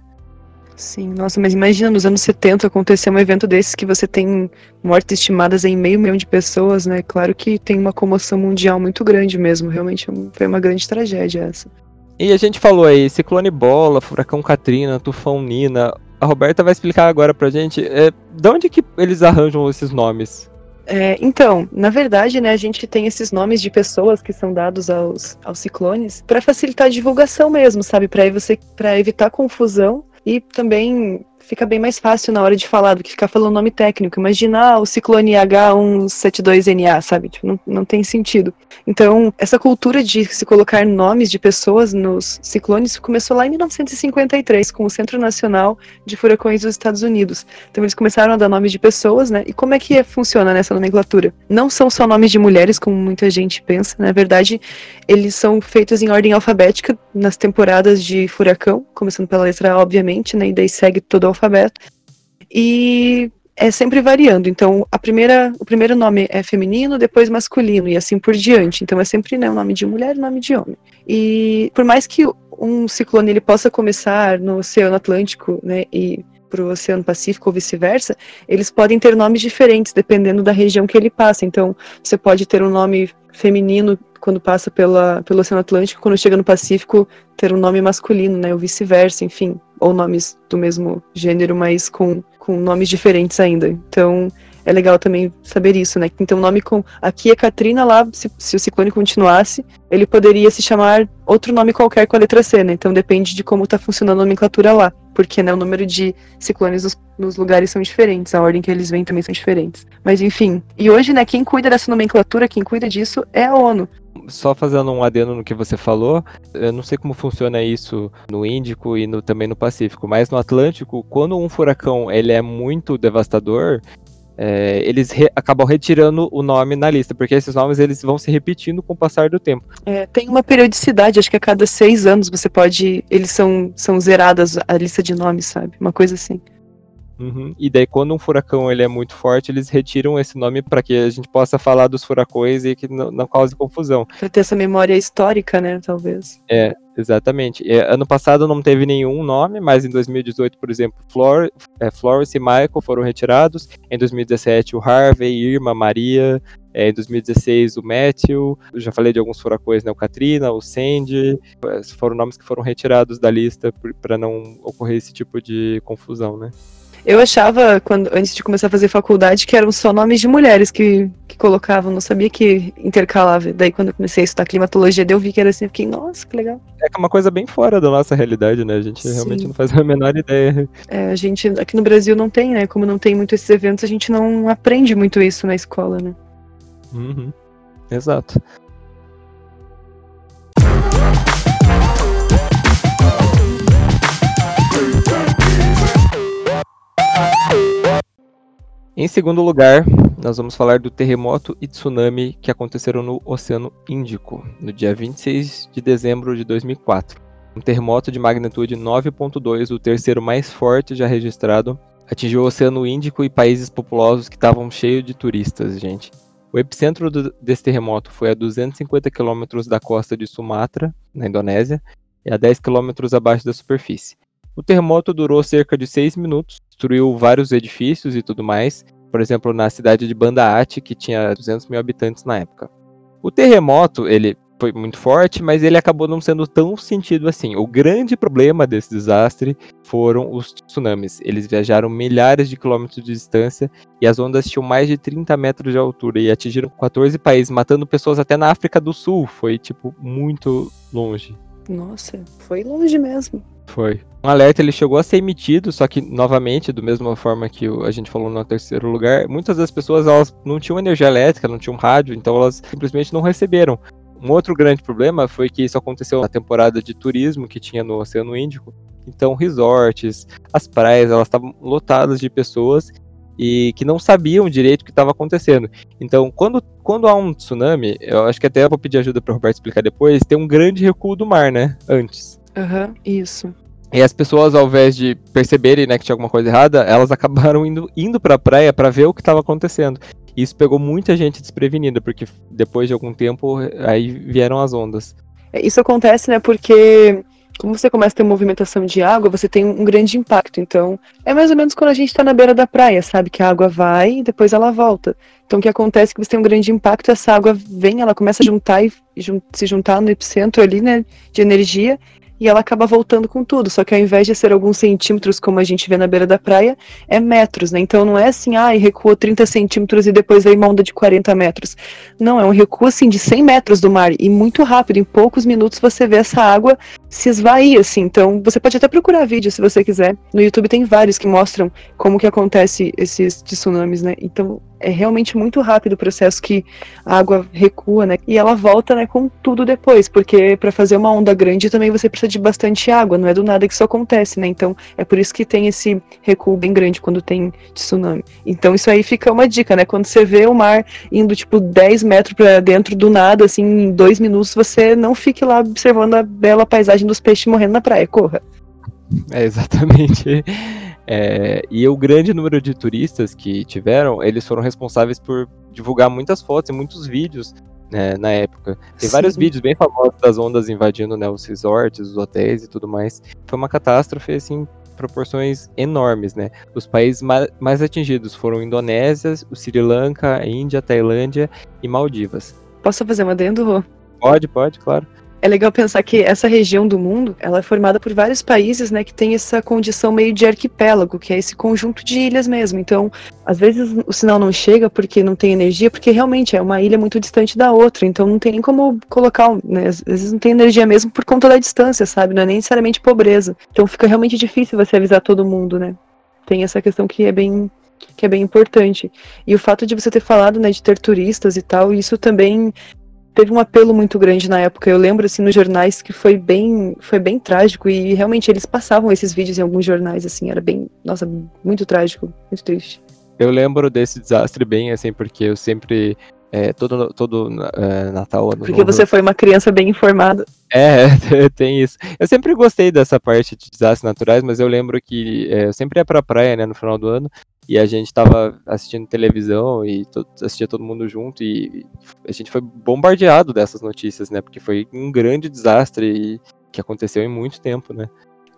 Sim, nossa, mas imagina nos anos 70 acontecer um evento desses que você tem mortes estimadas em meio milhão de pessoas, né? Claro que tem uma comoção mundial muito grande mesmo, realmente foi uma grande tragédia essa. E a gente falou aí, ciclone bola, furacão Katrina, tufão Nina. A Roberta vai explicar agora pra gente é, de onde que eles arranjam esses nomes. É, então, na verdade, né, a gente tem esses nomes de pessoas que são dados aos, aos ciclones para facilitar a divulgação mesmo, sabe? Para evitar confusão e também fica bem mais fácil na hora de falar do que ficar falando nome técnico. Imagina ah, o ciclone H172NA, sabe? Tipo, não, não tem sentido. Então, essa cultura de se colocar nomes de pessoas nos ciclones começou lá em 1953, com o Centro Nacional de Furacões dos Estados Unidos. Então, eles começaram a dar nomes de pessoas, né? E como é que funciona nessa nomenclatura? Não são só nomes de mulheres, como muita gente pensa. Na verdade, eles são feitos em ordem alfabética nas temporadas de furacão, começando pela letra A, obviamente, né? E daí segue todo o alfabeto. E é sempre variando. Então, a primeira, o primeiro nome é feminino, depois masculino, e assim por diante. Então, é sempre né, o nome de mulher e nome de homem. E por mais que um ciclone ele possa começar no Oceano Atlântico né, e para o Oceano Pacífico ou vice-versa, eles podem ter nomes diferentes dependendo da região que ele passa. Então, você pode ter um nome feminino quando passa pela, pelo Oceano Atlântico, quando chega no Pacífico, ter um nome masculino, né, ou vice-versa, enfim, ou nomes do mesmo gênero, mas com, com nomes diferentes ainda. Então, é legal também saber isso, né? Então, o nome com. Aqui é Katrina, lá, se, se, o ciclone continuasse, ele poderia se chamar outro nome qualquer com a letra C, né? Então, depende de como está funcionando a nomenclatura lá. Porque, né, o número de ciclones nos, nos, lugares são diferentes, a ordem que eles vêm também são diferentes. Mas, enfim. E hoje, né, quem cuida dessa nomenclatura, quem cuida disso é a ONU. Só fazendo um adendo no que você falou, eu não sei como funciona isso no Índico e no, também no Pacífico, mas no Atlântico, quando um furacão ele é muito devastador, é, eles re acabam retirando o nome na lista, porque esses nomes eles vão se repetindo com o passar do tempo. É, tem uma periodicidade, acho que a cada seis anos você pode. Eles são, são zeradas a lista de nomes, sabe? Uma coisa assim. Uhum. E daí, quando um furacão ele é muito forte, eles retiram esse nome para que a gente possa falar dos furacões e que não, não cause confusão. Para ter essa memória histórica, né? Talvez. É, exatamente. É, ano passado não teve nenhum nome, mas em 2018, por exemplo, Flor, é, Florence e Michael foram retirados. Em 2017, o Harvey, Irma, Maria. É, em 2016, o Matthew. Eu já falei de alguns furacões, né? O Katrina, o Sandy. Foram nomes que foram retirados da lista para não ocorrer esse tipo de confusão, né? Eu achava, quando, antes de começar a fazer faculdade, que eram só nomes de mulheres que, que colocavam, não sabia que intercalava. Daí, quando eu comecei a estudar climatologia, eu vi que era assim, fiquei, nossa, que legal. É, é uma coisa bem fora da nossa realidade, né? A gente Sim. realmente não faz a menor ideia. É, a gente, aqui no Brasil não tem, né? Como não tem muito esses eventos, a gente não aprende muito isso na escola, né? Uhum. Exato. Em segundo lugar, nós vamos falar do terremoto e tsunami que aconteceram no Oceano Índico, no dia 26 de dezembro de 2004. Um terremoto de magnitude 9.2, o terceiro mais forte já registrado, atingiu o Oceano Índico e países populosos que estavam cheios de turistas, gente. O epicentro do, desse terremoto foi a 250 quilômetros da costa de Sumatra, na Indonésia, e a 10 quilômetros abaixo da superfície. O terremoto durou cerca de 6 minutos, destruiu vários edifícios e tudo mais, por exemplo, na cidade de Banda Aceh, que tinha 200 mil habitantes na época. O terremoto, ele foi muito forte, mas ele acabou não sendo tão sentido assim. O grande problema desse desastre foram os tsunamis. Eles viajaram milhares de quilômetros de distância e as ondas tinham mais de 30 metros de altura e atingiram 14 países, matando pessoas até na África do Sul. Foi, tipo, muito longe. Nossa, foi longe mesmo. Foi. Um alerta ele chegou a ser emitido, só que novamente, da mesma forma que a gente falou no terceiro lugar, muitas das pessoas elas não tinham energia elétrica, não tinham rádio, então elas simplesmente não receberam. Um outro grande problema foi que isso aconteceu na temporada de turismo que tinha no Oceano Índico. Então, resorts, as praias, elas estavam lotadas de pessoas e que não sabiam direito o que estava acontecendo. Então, quando, quando há um tsunami, eu acho que até vou pedir ajuda para o Roberto explicar depois, tem um grande recuo do mar, né? Antes. Aham, uhum, isso. E as pessoas, ao invés de perceberem né, que tinha alguma coisa errada, elas acabaram indo, indo para a praia para ver o que estava acontecendo. Isso pegou muita gente desprevenida, porque depois de algum tempo aí vieram as ondas. É, isso acontece, né, porque como você começa a ter movimentação de água, você tem um grande impacto. Então, é mais ou menos quando a gente está na beira da praia, sabe? Que a água vai e depois ela volta. Então, o que acontece é que você tem um grande impacto, essa água vem, ela começa a juntar e se juntar no epicentro ali, né, de energia, e ela acaba voltando com tudo. Só que ao invés de ser alguns centímetros, como a gente vê na beira da praia, é metros, né? Então não é assim, ah, recuou 30 centímetros e depois veio uma onda de 40 metros. Não, é um recuo assim de 100 metros do mar e muito rápido. Em poucos minutos você vê essa água se esvair, assim. Então você pode até procurar vídeo se você quiser. No YouTube tem vários que mostram como que acontece esses tsunamis, né? Então é realmente muito rápido o processo que a água recua, né? E ela volta, né, com tudo depois, porque para fazer uma onda grande também você precisa de bastante água, não é do nada que isso acontece, né? Então é por isso que tem esse recuo bem grande quando tem tsunami. Então isso aí fica uma dica, né? Quando você vê o mar indo tipo 10 metros para dentro do nada, assim, em dois minutos, você não fique lá observando a bela paisagem dos peixes morrendo na praia, corra. É exatamente É, e o grande número de turistas que tiveram, eles foram responsáveis por divulgar muitas fotos e muitos vídeos né, na época. Tem Sim. vários vídeos bem famosos das ondas invadindo né, os resorts, os hotéis e tudo mais. Foi uma catástrofe, assim, proporções enormes, né? Os países mais atingidos foram Indonésia, o Sri Lanka, Índia, Tailândia e Maldivas. Posso fazer uma adendo, Rô? Pode, pode, claro é legal pensar que essa região do mundo, ela é formada por vários países, né, que tem essa condição meio de arquipélago, que é esse conjunto de ilhas mesmo. Então, às vezes o sinal não chega porque não tem energia, porque realmente é uma ilha muito distante da outra, então não tem nem como colocar, né, às vezes não tem energia mesmo por conta da distância, sabe? Não é nem necessariamente pobreza. Então fica realmente difícil você avisar todo mundo, né? Tem essa questão que é bem que é bem importante. E o fato de você ter falado, né, de ter turistas e tal, isso também teve um apelo muito grande na época. Eu lembro assim nos jornais que foi bem, foi bem trágico e realmente eles passavam esses vídeos em alguns jornais assim, era bem, nossa, muito trágico, muito triste. Eu lembro desse desastre bem assim porque eu sempre é, todo, todo é, Natal. Porque novo. você foi uma criança bem informada. É, tem isso. Eu sempre gostei dessa parte de desastres naturais, mas eu lembro que é, eu sempre ia pra praia, né, no final do ano, e a gente tava assistindo televisão e assistia todo mundo junto, e a gente foi bombardeado dessas notícias, né, porque foi um grande desastre que aconteceu em muito tempo, né.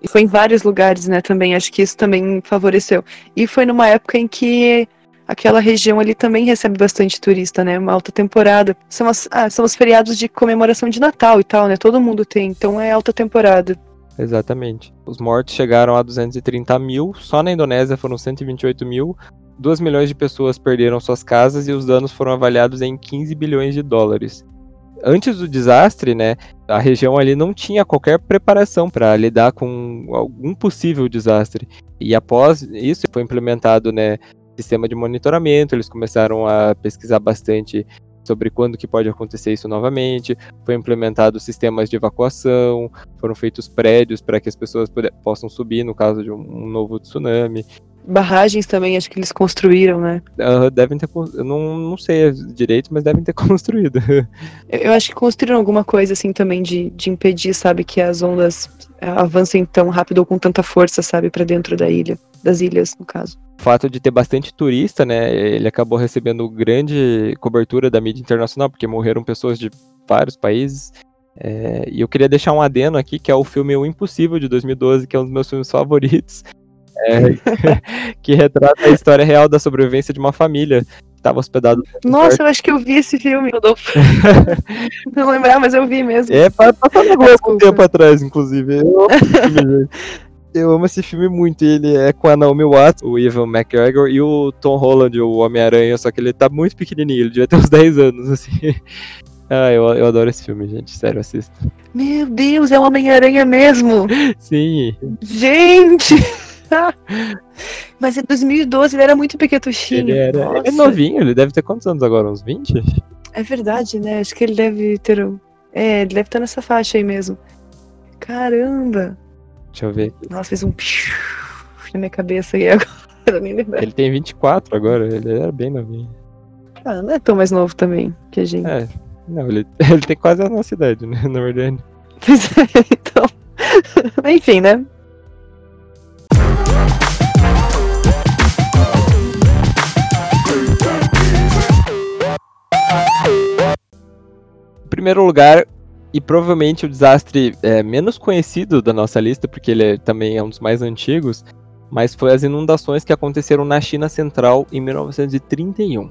E foi em vários lugares, né, também, acho que isso também favoreceu. E foi numa época em que aquela região ali também recebe bastante turista, né? Uma alta temporada. São, as, ah, são os feriados de comemoração de Natal e tal, né? Todo mundo tem, então é alta temporada. Exatamente. Os mortos chegaram a 230 mil, só na Indonésia foram 128 mil. 2 milhões de pessoas perderam suas casas e os danos foram avaliados em 15 bilhões de dólares. Antes do desastre, né, a região ali não tinha qualquer preparação para lidar com algum possível desastre. E após isso foi implementado, né, sistema de monitoramento, eles começaram a pesquisar bastante sobre quando que pode acontecer isso novamente, foi implementado sistemas de evacuação, foram feitos prédios para que as pessoas possam subir no caso de um, um, novo tsunami. Barragens também, acho que eles construíram, né? Devem ter, eu não, não sei direito, mas devem ter construído. eu acho que construíram alguma coisa assim também de, de impedir, sabe, que as ondas avancem tão rápido ou com tanta força, sabe, para dentro da ilha, das ilhas, no caso fato de ter bastante turista, né, ele acabou recebendo grande cobertura da mídia internacional, porque morreram pessoas de vários países. É, e eu queria deixar um adeno aqui, que é o filme O Impossível, de 2012, que é um dos meus filmes favoritos, é, que retrata a história real da sobrevivência de uma família que estava hospedada. Nossa, eu acho que eu vi esse filme, Rodolfo. Não lembrar, mas eu vi mesmo. É, passou na Globo um tempo atrás, inclusive. Eu eu amo esse filme muito. Ele é com a Naomi Watts, o Evan McGregor e o Tom Holland, o Homem-Aranha, só que ele tá muito pequenininho, ele devia ter uns 10 anos, assim. Ah, eu, eu adoro esse filme, gente. Sério, assista. Meu Deus, é o Homem-Aranha mesmo! Sim. Gente! Mas em 2012 ele era muito pequetuchinho. Ele, era, ele é novinho, ele deve ter quantos anos agora? Uns 20? É verdade, né? Acho que ele deve ter. É, ele deve estar nessa faixa aí mesmo. Caramba! Deixa eu ver. Nossa, fez um na minha cabeça e agora nem lembrar. Ele tem 24 agora, ele era bem novinho. Ah, não é tão mais novo também que a gente. É, não, ele, ele tem quase a nossa idade, né, na verdade. Pois é, então. Enfim, né? Em primeiro lugar, e provavelmente o desastre é, menos conhecido da nossa lista, porque ele é, também é um dos mais antigos, mas foi as inundações que aconteceram na China Central em 1931.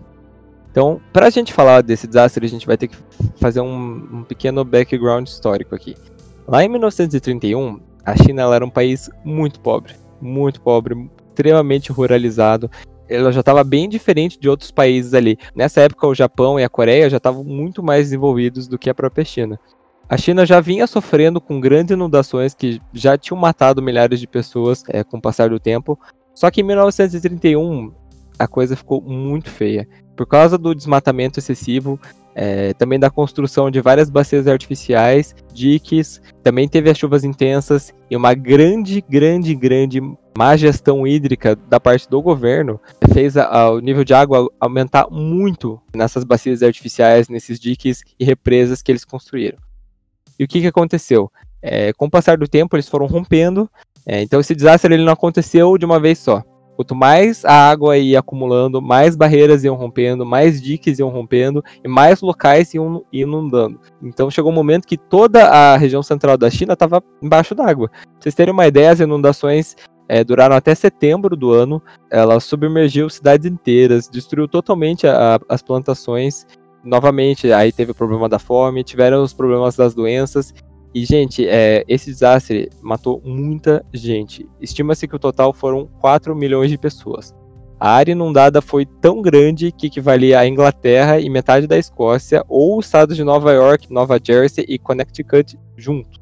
Então, para a gente falar desse desastre, a gente vai ter que fazer um, um pequeno background histórico aqui. Lá em 1931, a China era um país muito pobre, muito pobre, extremamente ruralizado. Ela já estava bem diferente de outros países ali. Nessa época, o Japão e a Coreia já estavam muito mais desenvolvidos do que a própria China. A China já vinha sofrendo com grandes inundações que já tinham matado milhares de pessoas é, com o passar do tempo. Só que em 1931 a coisa ficou muito feia. Por causa do desmatamento excessivo, é, também da construção de várias bacias artificiais, diques, também teve as chuvas intensas e uma grande, grande, grande má gestão hídrica da parte do governo fez a, a, o nível de água aumentar muito nessas bacias artificiais, nesses diques e represas que eles construíram. E o que, que aconteceu? É, com o passar do tempo, eles foram rompendo É, então esse desastre ele não aconteceu de uma vez só. Quanto mais a água ia acumulando, mais barreiras iam rompendo, mais diques iam rompendo e mais locais iam inundando. Então chegou um momento que toda a região central da China estava embaixo d'água. Pra vocês terem uma ideia, as inundações é, duraram até setembro do ano. Ela submergiu cidades inteiras, destruiu totalmente a, as plantações. Novamente, aí teve o problema da fome, tiveram os problemas das doenças e, gente, é, esse desastre matou muita gente. Estima-se que o total foram 4 milhões de pessoas. A área inundada foi tão grande que equivalia à Inglaterra e metade da Escócia, ou os estados de Nova York, Nova Jersey e Connecticut junto.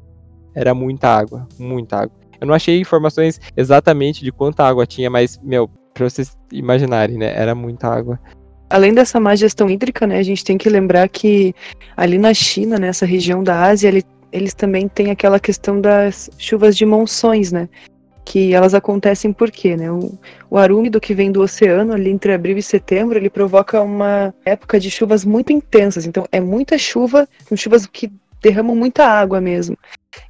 Era muita água, muita água. Eu não achei informações exatamente de quanta água tinha, mas, meu, pra vocês imaginarem, né? Era muita água. Além dessa má gestão hídrica, né, a gente tem que lembrar que ali na China, nessa região da Ásia, ele eles também têm aquela questão das chuvas de monções, né? Que elas acontecem por quê, né? O, o ar úmido que vem do oceano, ali entre abril e setembro, ele provoca uma época de chuvas muito intensas. Então, é muita chuva, são chuvas que derramam muita água mesmo.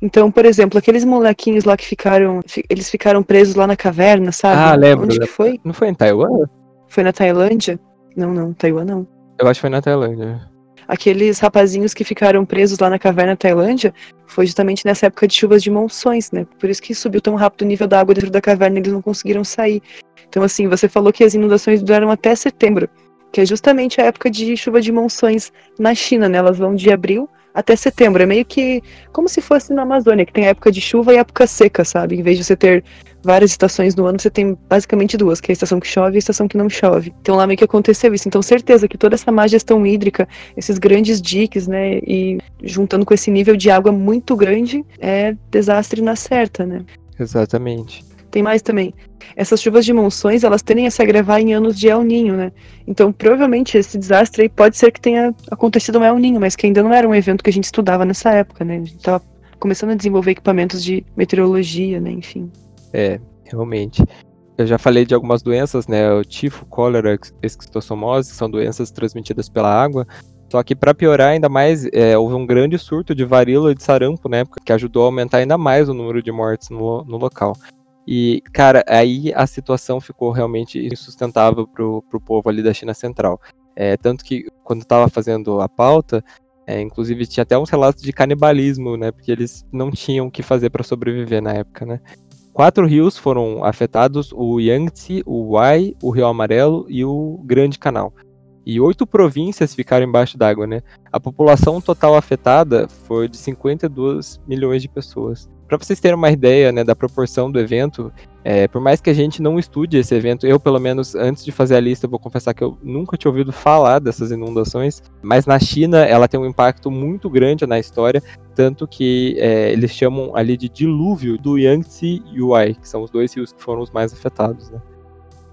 Então, por exemplo, aqueles molequinhos lá que ficaram, eles ficaram presos lá na caverna, sabe? Ah, lembro. Onde que foi? Não foi em Taiwan? Foi na Tailândia? Não, não, Taiwan não. Eu acho que foi na Tailândia aqueles rapazinhos que ficaram presos lá na caverna Tailândia foi justamente nessa época de chuvas de monções, né? Por isso que subiu tão rápido o nível da água dentro da caverna e eles não conseguiram sair. Então, assim, você falou que as inundações duraram até setembro, que é justamente a época de chuva de monções na China, né? Elas vão de abril até setembro. É meio que como se fosse na Amazônia, que tem época de chuva e época seca, sabe? Em vez de você ter várias estações no ano, você tem basicamente duas, que é a estação que chove e a estação que não chove. Então lá meio que aconteceu isso. Então certeza que toda essa má gestão hídrica, esses grandes diques, né, e juntando com esse nível de água muito grande, é desastre na certa, né? Exatamente. Tem mais também. Essas chuvas de monções, elas tendem a se agravar em anos de El Ninho, né? Então, provavelmente, esse desastre aí pode ser que tenha acontecido um El Ninho, mas que ainda não era um evento que a gente estudava nessa época, né? A gente estava começando a desenvolver equipamentos de meteorologia, né? Enfim. É, realmente. Eu já falei de algumas doenças, né? O tifo, cólera, esquistossomose, que são doenças transmitidas pela água. Só que para piorar ainda mais, é, houve um grande surto de varíola e de sarampo na época, que ajudou a aumentar ainda mais o número de mortes no, no local. E, cara, aí a situação ficou realmente insustentável pro, pro povo ali da China Central. É, tanto que quando estava fazendo a pauta, é, inclusive tinha até uns relatos de canibalismo, né? Porque eles não tinham o que fazer para sobreviver na época, né? Quatro rios foram afetados: o Yangtze, o Huai, o Rio Amarelo e o Grande Canal. E oito províncias ficaram embaixo d'água, né? A população total afetada foi de 52 milhões de pessoas. Para vocês terem uma ideia né, da proporção do evento, é, por mais que a gente não estude esse evento, eu, pelo menos, antes de fazer a lista, vou confessar que eu nunca tinha ouvido falar dessas inundações, mas na China ela tem um impacto muito grande na história, tanto que é, eles chamam ali de dilúvio do Yangtze e Huai, que são os dois rios que foram os mais afetados. Né?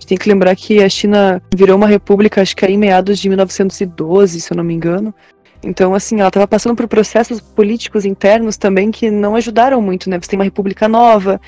tem que lembrar que a China virou uma república, acho que aí em meados de 1912, se eu não me engano. Então, assim, ela estava passando por processos políticos internos também que não ajudaram muito, né? Você tem uma república nova,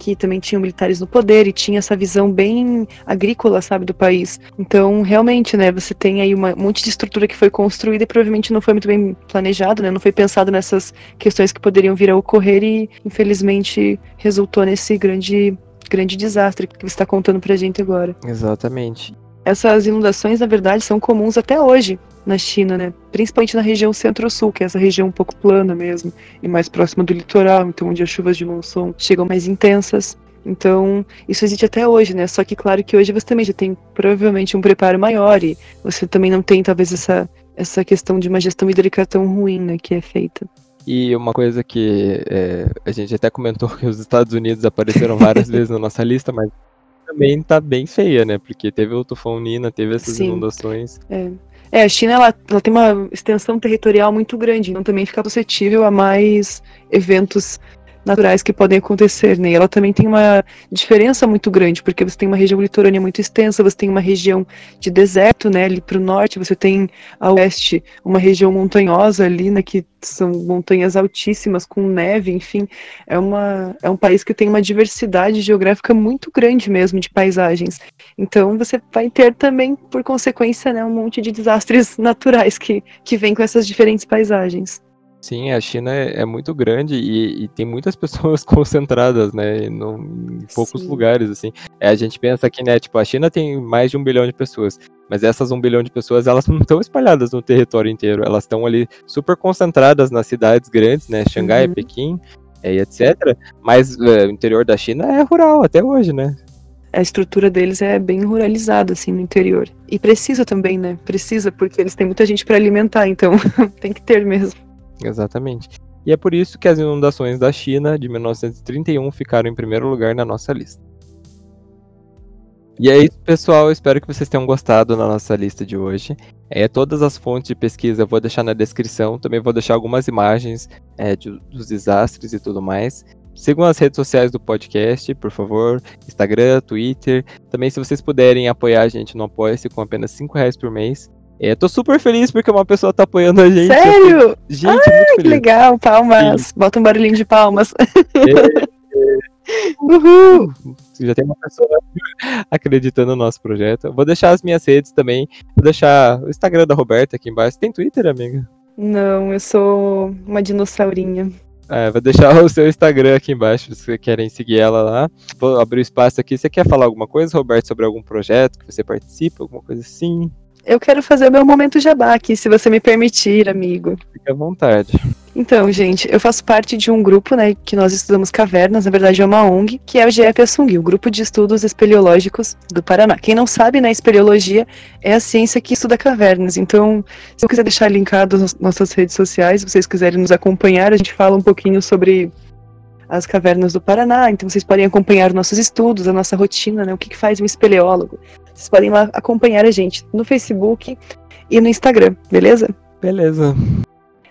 que também tinha militares no poder e tinha essa visão bem agrícola, sabe, do país. Então, realmente, né, você tem aí uma, um monte de estrutura que foi construída e provavelmente não foi muito bem planejado, né? Não foi pensado nessas questões que poderiam vir a ocorrer e, infelizmente, resultou nesse grande grande desastre que você está contando pra gente agora. Exatamente. Essas inundações, na verdade, são comuns até hoje na China, né? Principalmente na região centro-sul, que é essa região um pouco plana mesmo, e mais próxima do litoral, então onde as chuvas de monção chegam mais intensas. Então, isso existe até hoje, né? Só que, claro que hoje você também já tem provavelmente um preparo maior e você também não tem, talvez, essa, essa questão de uma gestão hídrica tão ruim, né? Que é feita. E uma coisa que é, a gente até comentou que os Estados Unidos apareceram várias vezes na nossa lista, mas também tá bem feia, né? Porque teve o tufão Nina, teve essas Sim. inundações. É. é. a China ela, ela tem uma extensão territorial muito grande, então também fica suscetível a mais eventos naturais que podem acontecer, né? E ela também tem uma diferença muito grande, porque você tem uma região litorânea muito extensa, você tem uma região de deserto, né? Ali para o norte, você tem a oeste uma região montanhosa ali, né? Que são montanhas altíssimas com neve, enfim, é uma é um país que tem uma diversidade geográfica muito grande mesmo de paisagens. Então você vai ter também, por consequência, né, um monte de desastres naturais que que vêm com essas diferentes paisagens. Sim, a China é, é muito grande e, e, tem muitas pessoas concentradas, né, no, em poucos Sim. lugares, assim. É, a gente pensa que, né, tipo, a China tem mais de um bilhão de pessoas, mas essas um bilhão de pessoas, elas não estão espalhadas no território inteiro, elas estão ali super concentradas nas cidades grandes, né, Xangai, uhum. Pequim, é, etc. Mas é, o interior da China é rural até hoje, né? a estrutura deles é bem ruralizada, assim, no interior. E precisa também, né? Precisa, porque eles têm muita gente para alimentar, então tem que ter mesmo. Exatamente. E é por isso que as inundações da China de 1931 ficaram em primeiro lugar na nossa lista. E é isso, pessoal. Espero que vocês tenham gostado da nossa lista de hoje. É, todas as fontes de pesquisa eu vou deixar na descrição. Também vou deixar algumas imagens é, de, dos desastres e tudo mais. Sigam as redes sociais do podcast, por favor. Instagram, Twitter. Também, se vocês puderem apoiar a gente no Apoia-se com apenas 5 reais por mês, é, tô super feliz porque uma pessoa tá apoiando a gente. Sério? Gente, Ai, muito feliz. que legal, palmas. Sim. Bota um barulhinho de palmas. É, é. Uhul! Já tem uma pessoa acreditando no nosso projeto. Vou deixar as minhas redes também. Vou deixar o Instagram da Roberta aqui embaixo. Tem Twitter, amiga? Não, eu sou uma dinossaurinha. É, vou deixar o seu Instagram aqui embaixo, se vocês querem seguir ela lá. Vou abrir o espaço aqui. Você quer falar alguma coisa, Roberto, sobre algum projeto que você participa, alguma coisa assim? Eu quero fazer o meu momento jabá aqui, se você me permitir, amigo. Fique à vontade. Então, gente, eu faço parte de um grupo, né, que nós estudamos cavernas, na verdade é uma ONG, que é o GF Assungui, o Grupo de Estudos Espeleológicos do Paraná. Quem não sabe, né, espeleologia é a ciência que estuda cavernas. Então, se eu quiser deixar linkado nas nossas redes sociais, se vocês quiserem nos acompanhar, a gente fala um pouquinho sobre as cavernas do Paraná, então vocês podem acompanhar nossos estudos, a nossa rotina, né, o que, que faz um espeleólogo. Vocês podem lá acompanhar a gente no Facebook e no Instagram, beleza? Beleza.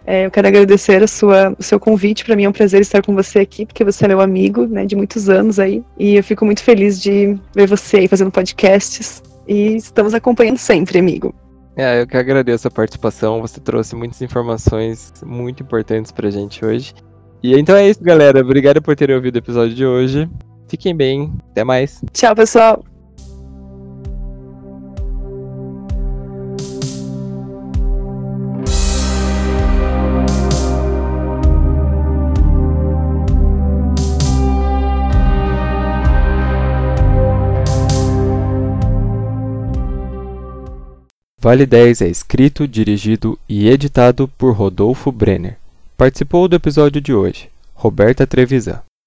É, eu quero agradecer a sua, o seu convite. Para mim é um prazer estar com você aqui, porque você é meu amigo, né, de muitos anos aí. E eu fico muito feliz de ver você aí fazendo podcasts. E estamos acompanhando sempre, amigo. É, eu que agradeço a participação. Você trouxe muitas informações muito importantes pra gente hoje. E então é isso, galera. Obrigado por terem ouvido o episódio de hoje. Fiquem bem. Até mais. Tchau, pessoal. Vale 10 é escrito, dirigido e editado por Rodolfo Brenner. Participou do episódio de hoje, Roberta Trevisan.